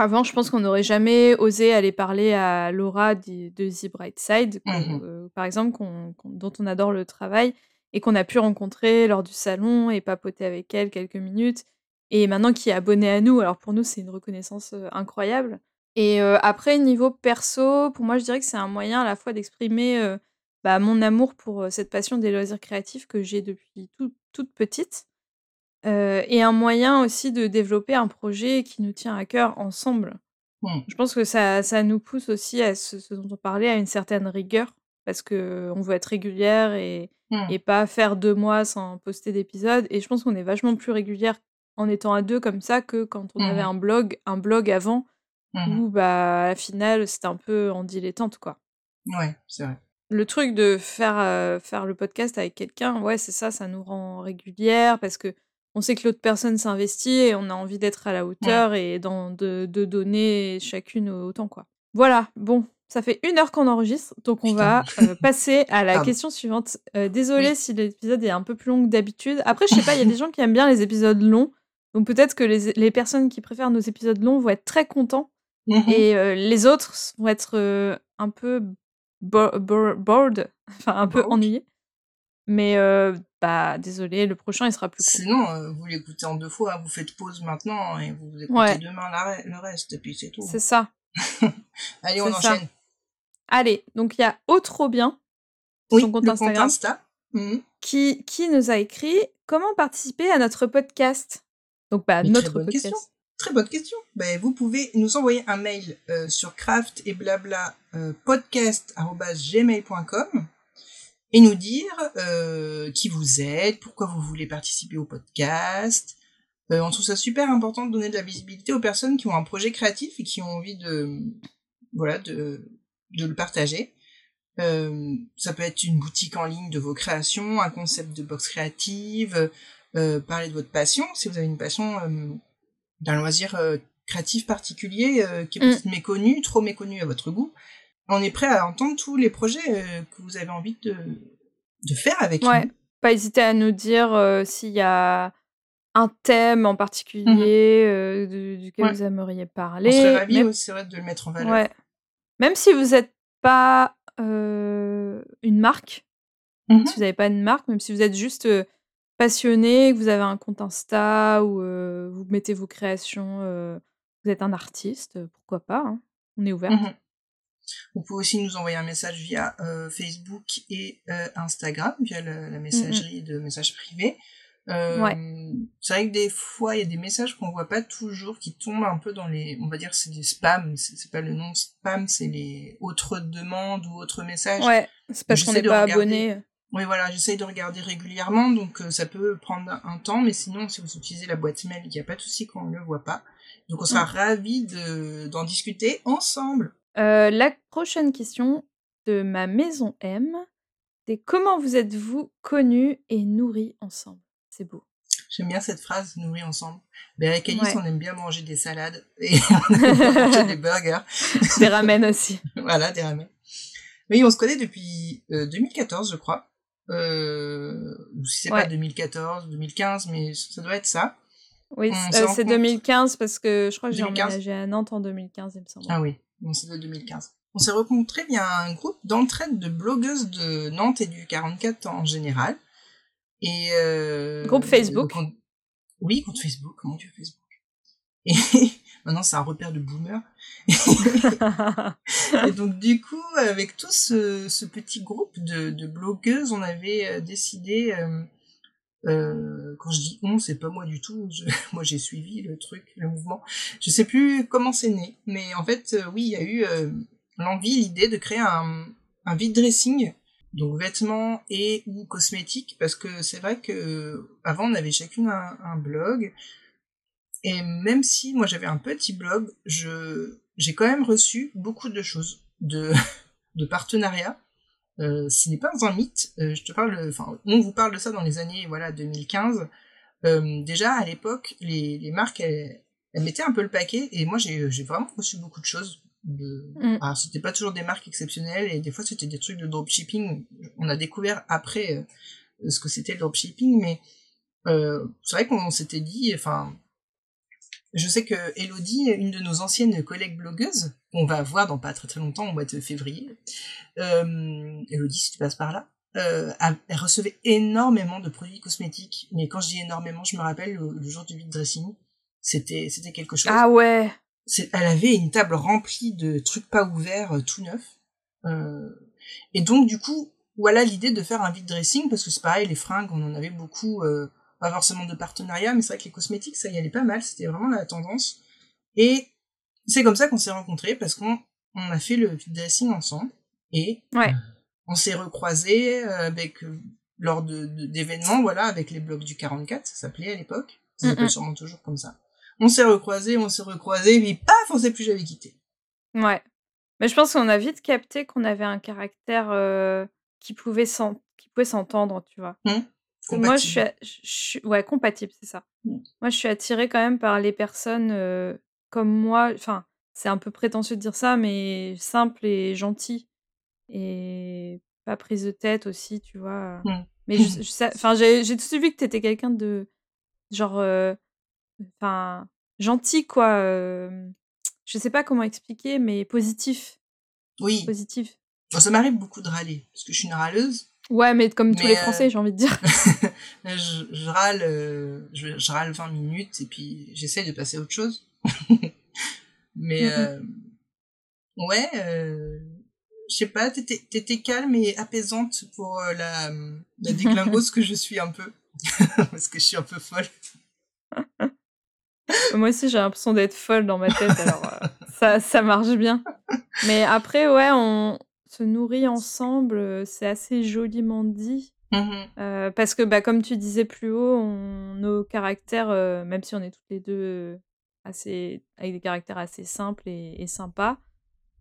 Avant, je pense qu'on n'aurait jamais osé aller parler à Laura de, de The Bright Side, Mhm. euh, par exemple, dont on adore le travail et qu'on a pu rencontrer lors du salon et papoter avec elle quelques minutes et maintenant qui est abonnée à nous. Alors pour nous, c'est une reconnaissance euh, incroyable. Et euh, après, niveau perso, pour moi, je dirais que c'est un moyen à la fois d'exprimer bah, mon amour pour cette passion des loisirs créatifs que j'ai depuis tout- toute petite. Euh, et un moyen aussi de développer un projet qui nous tient à cœur ensemble. Mm. Je pense que ça, ça nous pousse aussi à ce, ce dont on parlait, à une certaine rigueur, parce que on veut être régulière et, Mm. et pas faire deux mois sans poster d'épisode. Et je pense qu'on est vachement plus régulière en étant à deux comme ça que quand on avait Mhm. un blog, un blog avant, où bah, à la finale, c'était un peu en dilettante, quoi. Ouais, c'est vrai. Le truc de faire, euh, faire le podcast avec quelqu'un, ouais, c'est ça, ça nous rend régulière parce que on sait que l'autre personne s'investit et on a envie d'être à la hauteur et dans, de, de donner chacune autant, quoi. Voilà, bon, ça fait une heure qu'on enregistre, donc on va euh, *laughs* passer à la Pardon. question suivante. Euh, désolée Oui. si l'épisode est un peu plus long que d'habitude. Après, je sais pas, il y a *laughs* des gens qui aiment bien les épisodes longs, donc peut-être que les, les personnes qui préfèrent nos épisodes longs vont être très contents Mhm. et euh, les autres vont être un peu bo- bo- bored, *laughs* enfin un peu ennuyés. Mais bah désolé, le prochain il sera plus court. Sinon, euh, vous l'écoutez en deux fois, vous faites pause maintenant et vous écoutez Ouais. demain la le reste, et puis c'est tout. C'est ça. *laughs* Allez, on ça. enchaîne. Allez, donc il y a Oh trop bien Oui, son compte le Instagram. compte Insta. Mhm. qui, qui nous a écrit comment participer à notre podcast? Donc bah Mais très notre bonne podcast. question. Très bonne question. Ben, vous pouvez nous envoyer un mail euh, sur craft et blabla euh, podcast@gmail.com et nous dire euh, qui vous êtes, pourquoi vous voulez participer au podcast. Euh, on trouve ça super important de donner de la visibilité aux personnes qui ont un projet créatif et qui ont envie de voilà de de le partager. Euh, ça peut être une boutique en ligne de vos créations, un concept de box créative, euh, parler de votre passion, si vous avez une passion euh, d'un loisir euh, créatif particulier euh, qui est Mm. peut-être méconnu, trop méconnu à votre goût. On est prêt à entendre tous les projets euh, que vous avez envie de, de faire avec Ouais. nous. Pas hésiter à nous dire euh, s'il y a un thème en particulier euh, du- duquel Ouais. vous aimeriez parler. On serait ravis Même- aussi de le mettre en valeur. Ouais. Même si vous n'êtes pas euh, une marque, Mhm. si vous n'avez pas une marque, même si vous êtes juste euh, passionné, que vous avez un compte Insta ou euh, vous mettez vos créations, euh, vous êtes un artiste, euh, pourquoi pas, hein. on est ouvert. Mhm. Vous pouvez aussi nous envoyer un message via euh, Facebook et euh, Instagram, via la messagerie de messages privés. Euh, Ouais. C'est vrai que des fois, il y a des messages qu'on voit pas toujours, qui tombent un peu dans les, on va dire, c'est des spams. C'est pas le nom spam, c'est les autres demandes ou autres messages. Ouais, c'est parce qu'on n'est pas regarder. abonné. Oui, voilà, j'essaye de regarder régulièrement, donc euh, ça peut prendre un, temps, mais sinon, si vous utilisez la boîte mail, il n'y a pas de souci qu'on ne le voit pas. Donc, on sera Mm. ravis de- d'en discuter ensemble. Euh, la prochaine question de ma maison M, c'est comment vous êtes-vous connus et nourris ensemble? C'est beau. J'aime bien cette phrase, nourrir ensemble. Mais avec Alice, Ouais. on aime bien manger des salades *laughs* et on aime bien manger des burgers. Des ramen aussi. *laughs* voilà, des ramen. Oui, on se connaît depuis euh, 2014, je crois. Euh, ou si c'est Ouais. pas 2014, 2015, mais ça doit être ça. Oui, c'est- euh, c'est compte- 2015 parce que je crois que j'ai 2015. emménagé à Nantes en 2015, il me semble. Ah oui, bon, ça être 2015. On s'est rencontrés via un groupe d'entraide de blogueuses de Nantes et du 44 en général. Et euh, Groupe Facebook. Oui, compte Facebook, comment tu fais Facebook Et *laughs* Maintenant, c'est un repère de boomer. *laughs* et donc, du coup, avec tout ce, petit groupe de, blogueuses, on avait euh, décidé, euh, euh, quand je dis on, c'est pas moi du tout, *laughs* moi j'ai suivi le truc, le mouvement. Je sais plus comment c'est né, mais en fait, oui, il y a eu l'envie, l'idée de créer un, vide dressing donc vêtements et ou cosmétiques parce que c'est vrai que avant on avait chacune un, blog. Et même si moi j'avais un petit blog j'ai quand même reçu beaucoup de choses de *laughs* partenariats euh, ce n'est pas un mythe euh, je te parle enfin on vous parle de ça dans les années voilà 2015 euh, déjà à l'époque les, les marques elles, elles mettaient un peu le paquet et moi j'ai j'ai vraiment reçu beaucoup de choses de... Mm. Alors, c'était pas toujours des marques exceptionnelles et des fois c'était des trucs de dropshipping. On a découvert après ce que c'était le dropshipping, mais c'est vrai qu'on s'était dit, enfin, je sais que Elodie, une de nos anciennes collègues blogueuses, qu'on va voir dans pas très très longtemps, au mois de février, euh, Elodie, si tu passes par là, euh, elle recevait énormément de produits cosmétiques. Mais quand je dis énormément, je me rappelle le, jour du vide dressing, c'était c'était quelque chose. Ah ouais elle avait une table remplie de trucs pas ouverts euh, tout neufs. Euh, et donc du coup, voilà l'idée de faire un vide dressing parce que c'est pareil, les fringues, on en avait beaucoup, euh, pas forcément de partenariat, mais c'est vrai que les cosmétiques, ça y allait pas mal, c'était vraiment la tendance. Et c'est comme ça qu'on s'est rencontrés parce qu'on on a fait le dressing ensemble et on s'est recroisés avec lors de d'événements, voilà, avec les blogs du 44, ça s'appelait à l'époque, ça s'appelle sûrement toujours comme ça on s'est recroisés, on s'est recroisés, mais paf, on s'est plus jamais quitté. Ouais. Mais je pense qu'on a vite capté qu'on avait un caractère euh, qui pouvait s'entendre, tu vois. Mmh. Moi, je suis, ouais, compatible, c'est ça. Mmh. Moi, je suis attirée quand même par les personnes euh, comme moi. Enfin, c'est un peu prétentieux de dire ça, mais simple et gentil et pas prise de tête aussi, tu vois. Mmh. Mais enfin, j'ai tout de suite vu que t'étais quelqu'un de genre euh, enfin, gentil, quoi. Euh, je sais pas comment expliquer, mais positif. Oui. Positif. ça m'arrive beaucoup de râler, parce que je suis une râleuse. Ouais, mais comme tous les Français, euh, j'ai envie de dire. *laughs* je, râle, euh, je, râle 20 minutes et puis j'essaie de passer à autre chose. *laughs* mais ouais, je sais pas, t'étais calme et apaisante pour la, la déglingose que je suis un peu. *laughs* parce que je suis un peu folle. Moi aussi, j'ai l'impression d'être folle dans ma tête, alors euh, ça, ça marche bien. Mais après, ouais, on se nourrit ensemble, euh, c'est assez joliment dit. Mmh euh, parce que, bah, comme tu disais plus haut, on, nos caractères, même si on est toutes les deux assez, avec des caractères assez simples et, sympas,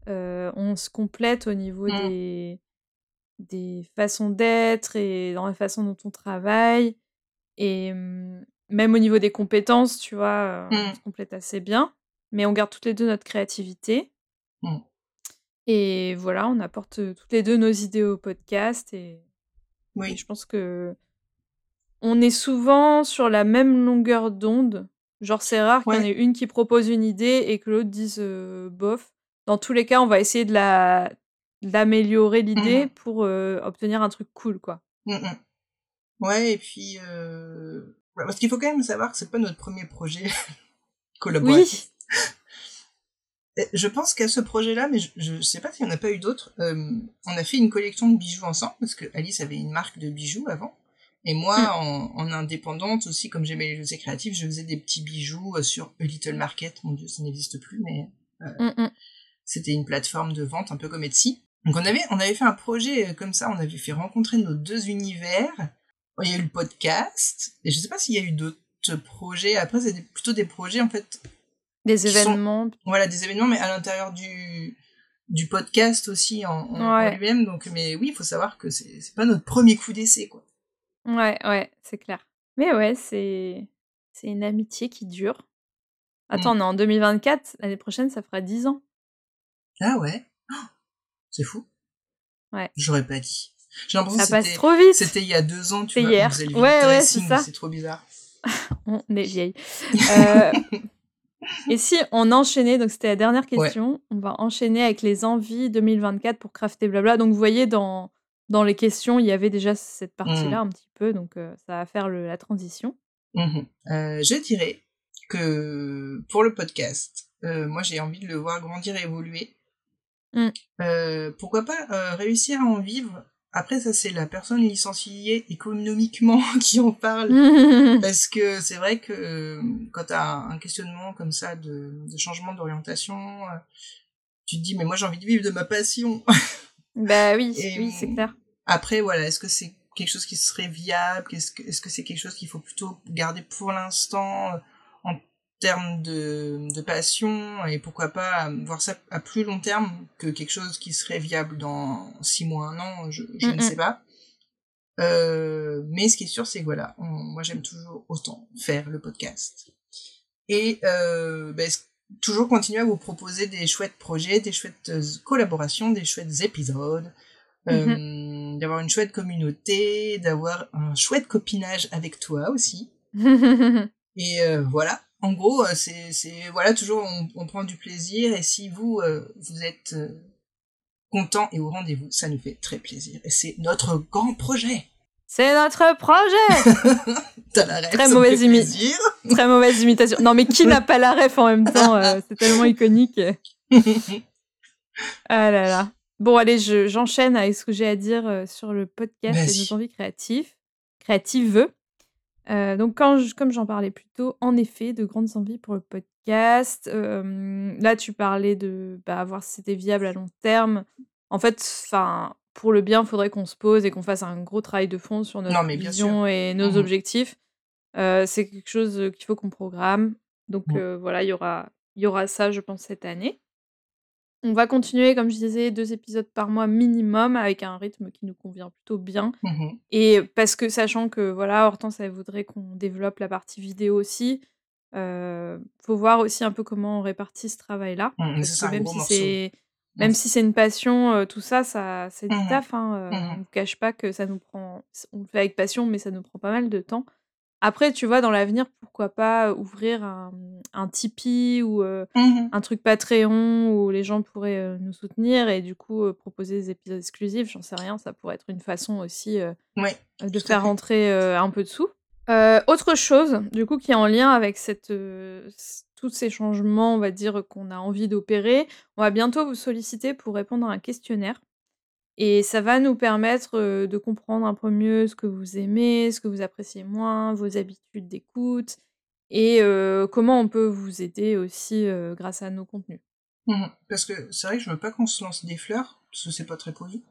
on se complète au niveau mmh. des, des façons d'être et dans la façon dont on travaille. Et, mmh, même au niveau des compétences, tu vois, on mmh. se complète assez bien. Mais on garde toutes les deux notre créativité. Mmh. Et voilà, on apporte toutes les deux nos idées au podcast. Et, oui. je pense que on est souvent sur la même longueur d'onde. Genre, c'est rare qu'il y en ait une qui propose une idée et que l'autre dise bof. Dans tous les cas, on va essayer de la d'améliorer l'idée mmh pour obtenir un truc cool, quoi. Ouais, et puis parce qu'il faut quand même savoir que c'est pas notre premier projet collaboratif. Oui. Je pense qu'à ce projet-là, mais je, je sais pas s'il n'y en a pas eu d'autres, euh, on a fait une collection de bijoux ensemble, parce que Alice avait une marque de bijoux avant. Et moi, mm. en, indépendante aussi, comme j'aimais les jeux créatifs, je faisais des petits bijoux euh, sur A Little Market. Mon dieu, ça n'existe plus, mais euh, mm, mm. c'était une plateforme de vente un peu comme Etsy. Donc on avait, on avait fait un projet comme ça, on avait fait rencontrer nos deux univers, il y a eu le podcast, et je sais pas s'il y a eu d'autres projets. Après, c'est plutôt des projets, en fait. Des événements. voilà, des événements, mais à l'intérieur du, du podcast aussi en, lui-même. Donc, mais oui, il faut savoir que c'est pas notre premier coup d'essai, quoi. Ouais, ouais, c'est clair. Mais ouais, c'est c'est une amitié qui dure. Attends, mm. on est en 2024, l'année prochaine, ça fera 10 ans. Ah ouais oh, C'est fou. Ouais. J'aurais pas dit. Ça passe trop vite. C'était il y a deux ans, tu vois. hier. ouais, ouais, c'est ça. C'est trop bizarre. *laughs* on est vieille. *laughs* Euh, et si on enchaînait, donc c'était la dernière question, on va enchaîner avec les envies 2024 pour crafter blabla. Donc vous voyez, dans, dans les questions, il y avait déjà cette partie-là mmh. un petit peu, donc euh, ça va faire le, la transition. Mmh euh, je dirais que pour le podcast, euh, moi j'ai envie de le voir grandir et évoluer. Mm. Euh, pourquoi pas réussir à en vivre après, ça, c'est la personne licenciée économiquement *laughs* qui en parle. *laughs* Parce que c'est vrai que euh, quand tu as un questionnement comme ça de, de changement d'orientation, euh, tu te dis, mais moi, j'ai envie de vivre de ma passion. *laughs* bah oui, Et, oui, c'est clair. Après, voilà, est-ce que c'est quelque chose qui serait viable? Est-ce que est-ce que c'est quelque chose qu'il faut plutôt garder pour l'instant? Termes de, de passion et pourquoi pas voir ça à plus long terme que quelque chose qui serait viable dans six mois, un an, je, je ne sais pas. Euh, mais ce qui est sûr, c'est que voilà, on- moi j'aime toujours autant faire le podcast. Et euh, ben, toujours continuer à vous proposer des chouettes projets, des chouettes euh, collaborations, des chouettes épisodes, euh, d'avoir une chouette communauté, d'avoir un chouette copinage avec toi aussi. *laughs* Et voilà, en gros, euh, c'est c'est- voilà toujours on, on prend du plaisir et si vous euh, vous êtes euh, content et au rendez-vous, ça nous fait très plaisir et c'est notre grand projet. c'est notre projet *laughs* T'as la ref, Très ça mauvaise fait imi- plaisir. *laughs* Très mauvaise imitation. Non, mais qui n'a pas la ref en même temps euh, C'est tellement *laughs* iconique. Ah là là. Bon, allez, je- j'enchaîne avec ce que j'ai à dire sur le podcast et Vas-y. nos envies créatives. Créatives. Euh, donc, quand je- comme j'en parlais plus tôt, en effet, de grandes envies pour le podcast. Euh, là, tu parlais de bah, voir si c'était viable à long terme. En fait, enfin, pour le bien, il faudrait qu'on se pose et qu'on fasse un gros travail de fond sur notre Non, vision et nos Mhm. objectifs. Euh, c'est quelque chose qu'il faut qu'on programme. Donc euh, voilà, il y aura, il y aura ça, je pense, cette année. On va continuer, comme je disais, deux épisodes par mois minimum, avec un rythme qui nous convient plutôt bien. Mhm. Et parce que, sachant que, voilà, Hortense, elle voudrait qu'on développe la partie vidéo aussi, euh, faut voir aussi un peu comment on répartit ce travail-là. Parce que un même si c'est même si c'est une passion, euh, tout ça, ça c'est du taf. Hein, euh. On ne cache pas que ça nous prend... On le fait avec passion, mais ça nous prend pas mal de temps. Après, tu vois, dans l'avenir, pourquoi pas ouvrir un, un Tipeee ou euh, Mhm. un truc Patreon où les gens pourraient euh, nous soutenir et du coup euh, proposer des épisodes exclusifs, j'en sais rien, ça pourrait être une façon aussi de faire rentrer un peu de sous. Autre chose, du coup, qui est en lien avec cette, tous ces changements, on va dire, qu'on a envie d'opérer, on va bientôt vous solliciter pour répondre à un questionnaire. Et ça va nous permettre euh, de comprendre un peu mieux ce que vous aimez, ce que vous appréciez moins, vos habitudes d'écoute, et euh, comment on peut vous aider aussi euh, grâce à nos contenus. Mhm. Parce que c'est vrai que je veux pas qu'on se lance des fleurs, parce que c'est pas très poli.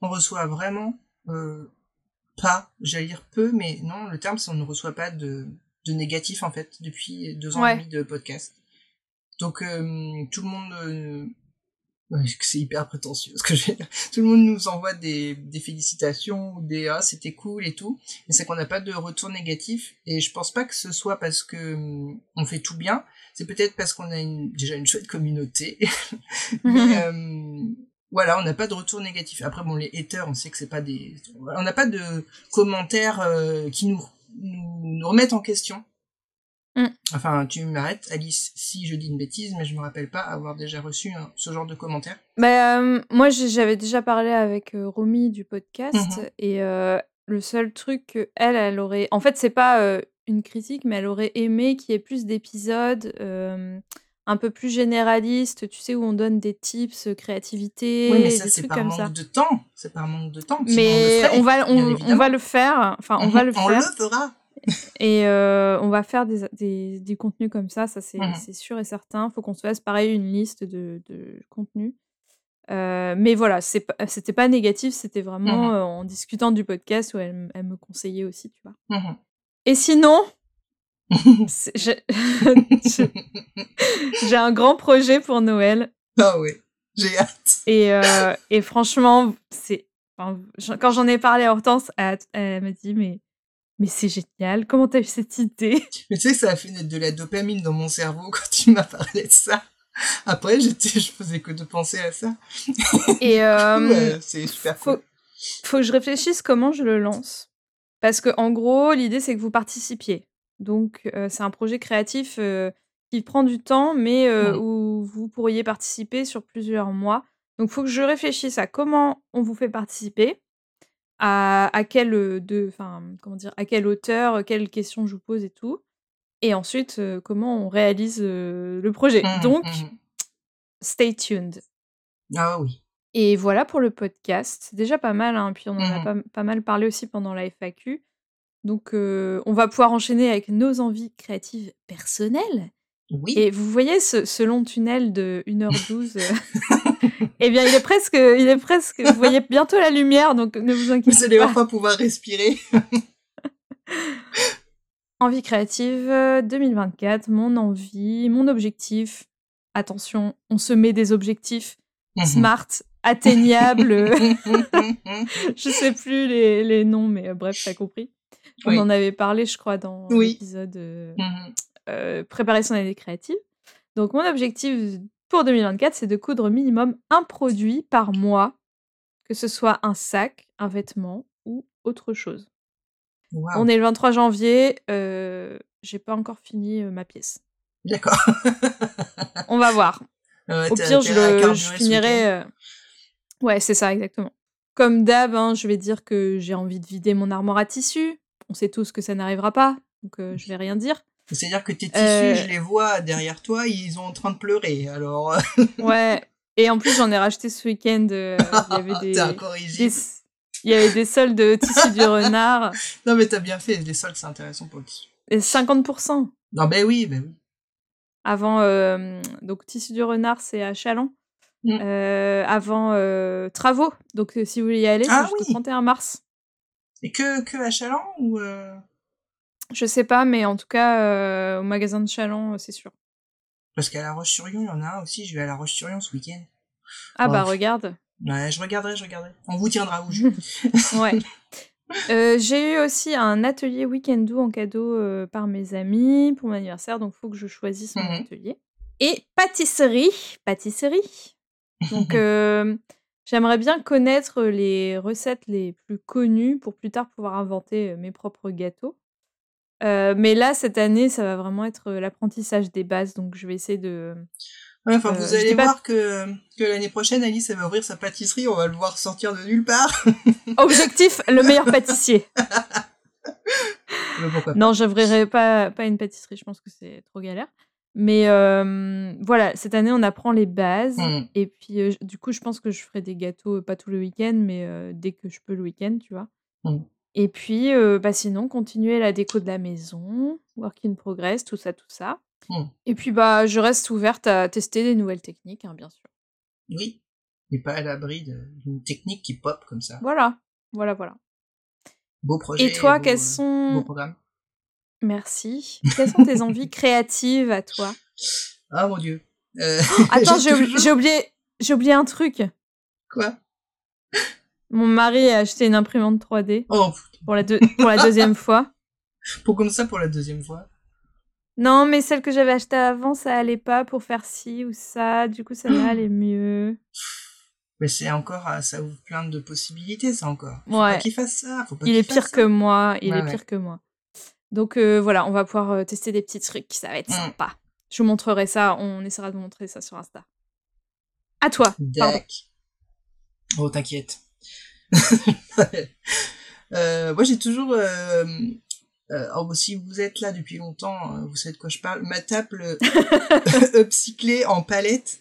On reçoit vraiment euh, pas, j'allais dire peu, mais non, le terme c'est on ne reçoit pas de, de négatif en fait depuis deux ans Ouais. et demi de podcast. Donc tout le monde, c'est hyper prétentieux *laughs* ce que dire. Tout le monde nous envoie des, des félicitations ou des ah c'était cool et tout, mais c'est qu'on n'a pas de retour négatif. Et je pense pas que ce soit parce que euh, on fait tout bien, c'est peut-être parce qu'on a une, déjà une chouette communauté. *laughs* mais *laughs* euh, voilà, on n'a pas de retour négatif. Après, bon, les haters, on sait que c'est pas des, on n'a pas de commentaires euh, qui nous, nous, nous remettent en question. Mm. Enfin, tu m'arrêtes, Alice, si je dis une bêtise, mais je me rappelle pas avoir déjà reçu un- ce genre de commentaires. Bah, euh, moi, j'avais déjà parlé avec euh, Romy du podcast Mhm. et euh, le seul truc que elle, aurait, en fait, c'est pas euh, une critique, mais elle aurait aimé qu'il y ait plus d'épisodes un peu plus généralistes, tu sais, où on donne des tips créativité, oui, mais ça, des c'est par comme manque de temps. C'est par manque de temps. Mais on va, on, on va le faire. Enfin, on va le Mhm, On faire. le fera. Et euh, on va faire des, des, des contenus comme ça, ça c'est c'est sûr et certain. faut qu'on se fasse pareil une liste de, de contenus. Euh, mais voilà, c'était pas négatif, c'était vraiment Mhm. euh, en discutant du podcast où elle, elle me conseillait aussi, tu vois. Mhm. Et sinon, *laughs* *laughs* j'ai un grand projet pour Noël. ah ouais, j'ai hâte. Et, et franchement, c'est enfin, quand j'en ai parlé à Hortense, elle, elle m'a dit mais mais c'est génial, comment t'as eu cette idée? Mais tu sais ça a fait naître de la dopamine dans mon cerveau quand tu m'as parlé de ça. Après, j'étais, je faisais que de penser à ça. Et *laughs* euh, c'est super faut, cool. faut que je réfléchisse comment je le lance. Parce que en gros, l'idée c'est que vous participiez. Donc euh, c'est un projet créatif euh, qui prend du temps, mais où vous pourriez participer sur plusieurs mois. Donc faut que je réfléchisse à comment on vous fait participer, à, à quelle euh, de, enfin comment dire, à quelle hauteur, quelles questions je vous pose et tout. et ensuite comment on réalise le projet. Mmh, Donc, mmh. stay tuned. Ah oui. Et voilà pour le podcast. Déjà pas mal, hein, puis on en a Mmh pas, pas mal parlé aussi pendant la FAQ. Donc, on va pouvoir enchaîner avec nos envies créatives personnelles. Oui. Et vous voyez ce, ce long tunnel de 1h12 euh, *laughs* Eh bien, il est presque, il est presque. Vous voyez bientôt la lumière, donc ne vous Vous inquiétez allez pas. enfin pouvoir respirer. *laughs* Envie créative euh, 2024, mon envie, mon objectif. Attention, on se met des objectifs Mhm. smart, atteignables. euh, *laughs* je sais plus les, les noms, mais euh, bref, t'as compris. On Oui. en avait parlé, je crois, dans Oui. l'épisode euh, Mhm. euh, préparer son année créative. Donc mon objectif pour 2024, c'est de coudre au minimum un produit par mois, que ce soit un sac, un vêtement ou autre chose. On est le 23 janvier, euh, j'ai pas encore fini euh, ma pièce. D'accord. *laughs* On va voir. Euh, Au pire, je, le, finirai. euh, Ouais, c'est ça, exactement. Comme d'hab, hein, je vais dire que j'ai envie de vider mon armoire à tissu. On sait tous que ça n'arrivera pas, donc euh, je vais rien dire. C'est-à-dire que tes tissus, Euh, je les vois derrière toi, ils sont en train de pleurer. Alors, euh, *laughs* Ouais. Et en plus, j'en ai racheté ce week-end. euh, Il y *laughs* avait des, il y avait des soldes de tissu du renard. *laughs* Non, mais t'as bien fait. Les soldes, c'est intéressant pour le tissu. Et 50%. Non, ben oui, ben oui. Avant, euh, donc tissu du renard, c'est à Chalon. Mm. Euh, avant travaux. Donc si vous voulez y aller, c'est Ah jusqu'au oui. 31 mars. Et que, que à Chaland ou Je sais pas, mais en tout cas, euh, au magasin de Chalon, euh, c'est sûr. Parce qu'à La Roche-sur-Yon, il y en a un aussi. Je vais à La Roche-sur-Yon ce week-end. Ah bah regarde. Ouais, je regarderai, je regarderai. On vous tiendra au jus. *laughs* Ouais. Euh, j'ai eu aussi un atelier week-end en cadeau euh, par mes amis pour mon anniversaire, donc il faut que je choisisse mon Mhm. atelier. Et pâtisserie, pâtisserie. Donc *laughs* euh, j'aimerais bien connaître les recettes les plus connues pour plus tard pouvoir inventer mes propres gâteaux. Euh, mais là, cette année, ça va vraiment être euh, l'apprentissage des bases, donc je vais essayer de... Ouais, enfin, Euh, vous allez pas- voir que, que l'année prochaine, Alice, elle va ouvrir sa pâtisserie. On va le voir sortir de nulle part. *laughs* Objectif, le meilleur pâtissier. Non, j'ouvrirai pas, pas une pâtisserie, je pense que c'est trop galère. Mais euh, voilà, cette année, on apprend les bases. Hmm. Et puis, euh, du coup, je pense que je ferai des gâteaux, pas tout le week-end, mais euh, dès que je peux le week-end, tu vois. Mm. Et puis, euh, bah, sinon, continuer la déco de la maison, work in progress, tout ça, tout ça. Mm. Et puis, bah, je reste ouverte à tester des nouvelles techniques, hein, bien sûr. Oui. Mais pas à l'abri d'une technique qui pop comme ça. Voilà, voilà, voilà. Beau projet. Et toi, beau- quels Beau sont... programme. Merci. Quelles sont tes envies *laughs* créatives à toi? Ah mon dieu. Euh, Attends, *laughs* j'ai *laughs* j'ai oublié, j'ai oublié un truc. Quoi? Mon mari a acheté une imprimante 3D Oh, pour la, deux- pour la deuxième fois. *laughs* pour comme ça pour la deuxième fois? Non, mais celle que j'avais achetée avant, ça allait pas pour faire ci ou ça. Du coup, celle-là *gasps* allait mieux. Mais c'est encore, euh, ça ouvre plein de possibilités, ça encore. Faut Ouais. pas qu'il fasse ça. Faut pas Il est pire ça. que moi. Il Ouais, est ouais. pire que moi. Donc euh, voilà, on va pouvoir euh, tester des petits trucs. Ça va être Mm. sympa. Je vous montrerai ça. On essaiera de vous montrer ça sur Insta. À toi. Pardon. Oh, t'inquiète. *laughs* euh, moi, j'ai toujours. Euh, euh, oh, si vous êtes là depuis longtemps, vous savez de quoi je parle. Ma table *laughs* upcyclée en palette.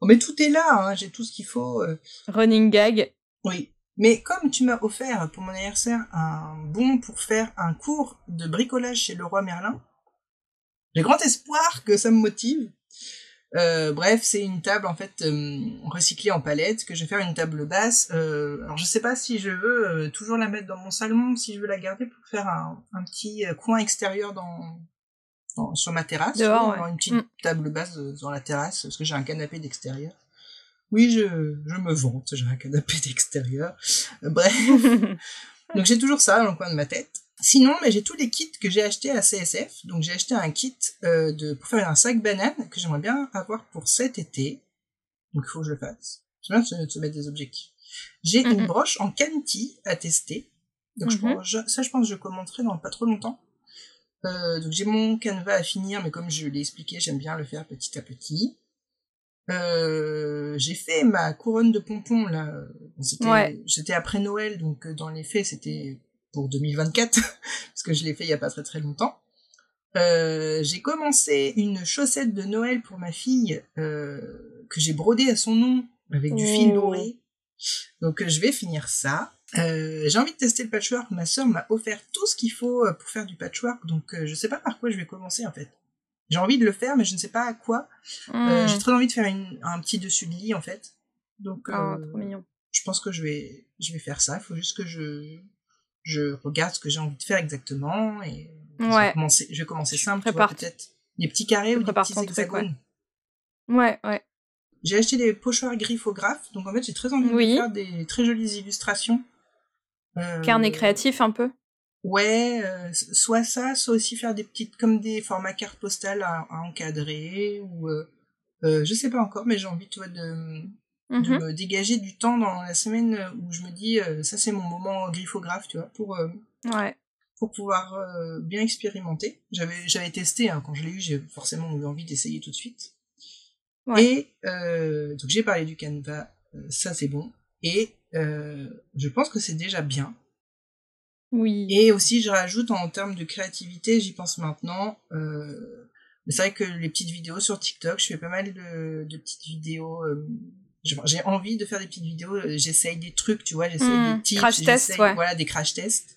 Oh, mais tout est là, hein, j'ai tout ce qu'il faut. Running gag. Oui. Mais comme tu m'as offert pour mon anniversaire un bon pour faire un cours de bricolage chez le roi Merlin, j'ai grand espoir que ça me motive. Euh, bref, c'est une table en fait euh, recyclée en palette que je vais faire une table basse. Euh, alors je sais pas si je veux toujours la mettre dans mon salon, si je veux la garder pour faire un, un petit coin extérieur dans, dans- sur ma terrasse, Dehors, ouais. une petite Mm. table basse dans la terrasse parce que j'ai un canapé d'extérieur. Oui, je, je me vante, j'ai un canapé *laughs* d'extérieur. Bref, *laughs* donc j'ai toujours ça dans le coin de ma tête. Sinon, mais j'ai tous les kits que j'ai achetés à CSF. Donc j'ai acheté un kit euh, de pour faire un sac banane que j'aimerais bien avoir pour cet été. Donc il faut que je le fasse. C'est bien de se, mettre des objectifs. J'ai une Mhm. broche en canti à tester. Donc je Mhm. pense, je- ça, je pense que je commenterai dans pas trop longtemps. Euh, donc j'ai mon canevas à finir, mais comme je l'ai expliqué, j'aime bien le faire petit à petit. Euh, j'ai fait ma couronne de pompons là. Bon, C'était Ouais. c'était après Noël, donc euh, dans les faits c'était pour 2024 *laughs* parce que je l'ai fait il y a pas très très longtemps. Euh, j'ai commencé une chaussette de Noël pour ma fille euh, que j'ai brodée à son nom avec du fil Oh. doré. Donc euh, je vais finir ça. J'ai envie de tester le patchwork. Ma sœur m'a offert tout ce qu'il faut pour faire du patchwork, donc je sais pas par quoi je vais commencer en fait. J'ai envie de le faire, mais je ne sais pas à quoi. Hmm. j'ai très envie de faire une- un petit dessus de lit en fait. Donc Oh, trop mignon. je pense que je vais, je vais faire ça. Il faut juste que je, je regarde ce que j'ai envie de faire exactement et je vais Ouais. commencer, je vais commencer simple, tu vois, Prépare- peut-être des petits carrés tu ou des petits ton truc, hexagones. Ouais, ouais. J'ai acheté des pochoirs griffographes, donc en fait j'ai très envie Oui. de faire des très jolies illustrations. Euh, Carnet créatif un peu. Ouais, euh, soit ça, soit aussi faire des petites comme des formats cartes postales à, à encadrer ou euh, euh, je sais pas encore, mais j'ai envie tu vois de, de Mhm. me dégager du temps dans la semaine où je me dis euh, ça c'est mon moment griffographe, tu vois, pour euh, Ouais. pour pouvoir euh, bien expérimenter. J'avais j'avais testé hein, quand je l'ai eu, j'ai forcément eu envie d'essayer tout de suite. Ouais. Et donc j'ai parlé du Canva, ça c'est bon. Et je pense que c'est déjà bien. Oui. Et aussi, je rajoute en termes de créativité, j'y pense maintenant. C'est vrai que les petites vidéos sur TikTok, je fais pas mal de, de petites vidéos. Euh, j'ai envie de faire des petites vidéos. euh, J'essaye des trucs, tu vois, j'essaye Hmm, des tips, crash test, j'essaye- ouais. voilà, des crash tests.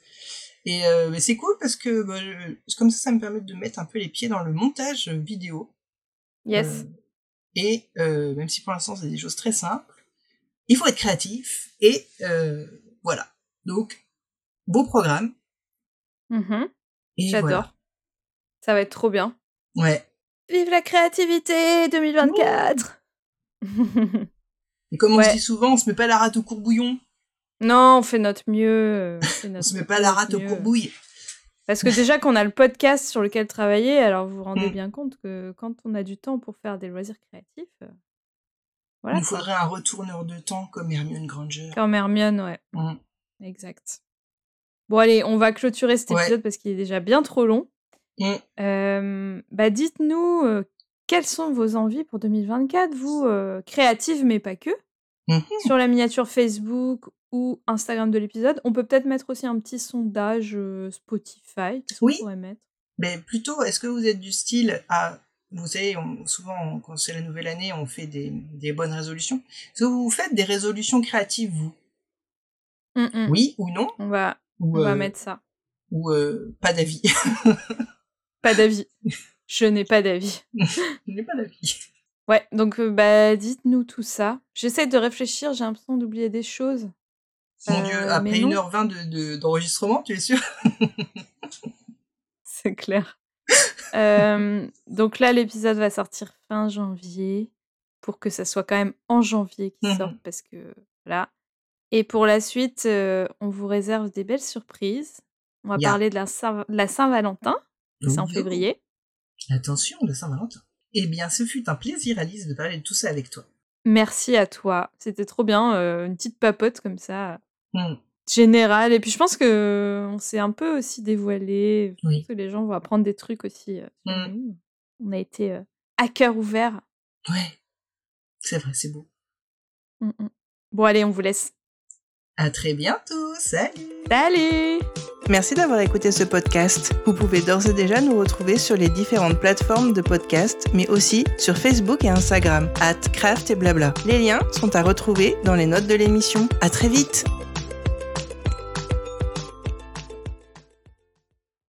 Et euh, c'est cool parce que bah, je- comme ça, ça me permet de mettre un peu les pieds dans le montage vidéo. Yes. Euh, et euh, même si pour l'instant c'est des choses très simples, il faut être créatif. Et euh, voilà. Donc, beau programme. Mhm. Et J'adore. voilà. Ça va être trop bien. Ouais. Vive la créativité 2024 *laughs* Et comme on se dit souvent, on se met pas la rate au courbouillon. Non, on fait notre mieux. On, fait *laughs* On se met pas la rate au mieux. courbouille. Parce que déjà qu'on a le podcast sur lequel travailler, alors vous vous rendez Mm. bien compte que quand on a du temps pour faire des loisirs créatifs, euh, Il voilà. quoi. faudrait un retourneur de temps comme Hermione Granger. Comme Hermione, ouais. Mm. Exact. Bon, allez, on va clôturer cet Ouais. épisode parce qu'il est déjà bien trop long. Mm. Euh, bah, dites-nous euh, quelles sont vos envies pour 2024, vous, euh, créatives mais pas que, Mhm. sur la miniature Facebook ou Instagram de l'épisode. On peut peut-être mettre aussi un petit sondage euh, Spotify. Qu'est-ce qu'on Oui. pourrait mettre? Mais plutôt, est-ce que vous êtes du style à... Vous savez, on- souvent, quand c'est la nouvelle année, on fait des, des bonnes résolutions. Est-ce que vous faites des résolutions créatives, vous? Mm, mm. Oui ou non? On va, Ou, on va mettre ça. ou pas d'avis? Pas d'avis. *laughs* Je n'ai pas d'avis. *laughs* Je n'ai pas d'avis. Ouais, donc euh, bah dites-nous tout ça. J'essaie de réfléchir, j'ai l'impression d'oublier des choses. Mon Euh, Dieu, mais après non. 1h20 de- de- d'enregistrement, tu es sûr? *laughs* C'est clair. Euh, donc là, l'épisode va sortir fin janvier pour que ça soit quand même en janvier qu'il Mhm. sorte parce que voilà. Et pour la suite, euh, on vous réserve des belles surprises. On va parler de la Saint- Saint-Valentin, c'est en Yo. février. Attention, le Saint-Valentin. Eh bien, ce fut un plaisir, Alice, de parler de tout ça avec toi. Merci à toi. C'était trop bien, euh, une petite papote comme ça, Hmm. générale. Et puis je pense que on s'est un peu aussi dévoilé. Je Oui. pense que les gens vont apprendre des trucs aussi. euh, Mm. nous. On a été euh, à cœur ouvert. Ouais, c'est vrai, c'est beau. Mm, mm. Bon, allez, on vous laisse. À très bientôt, salut Salut Merci d'avoir écouté ce podcast. Vous pouvez d'ores et déjà nous retrouver sur les différentes plateformes de podcast, mais aussi sur Facebook et Instagram, at craft et blabla. Les liens sont à retrouver dans les notes de l'émission. À très vite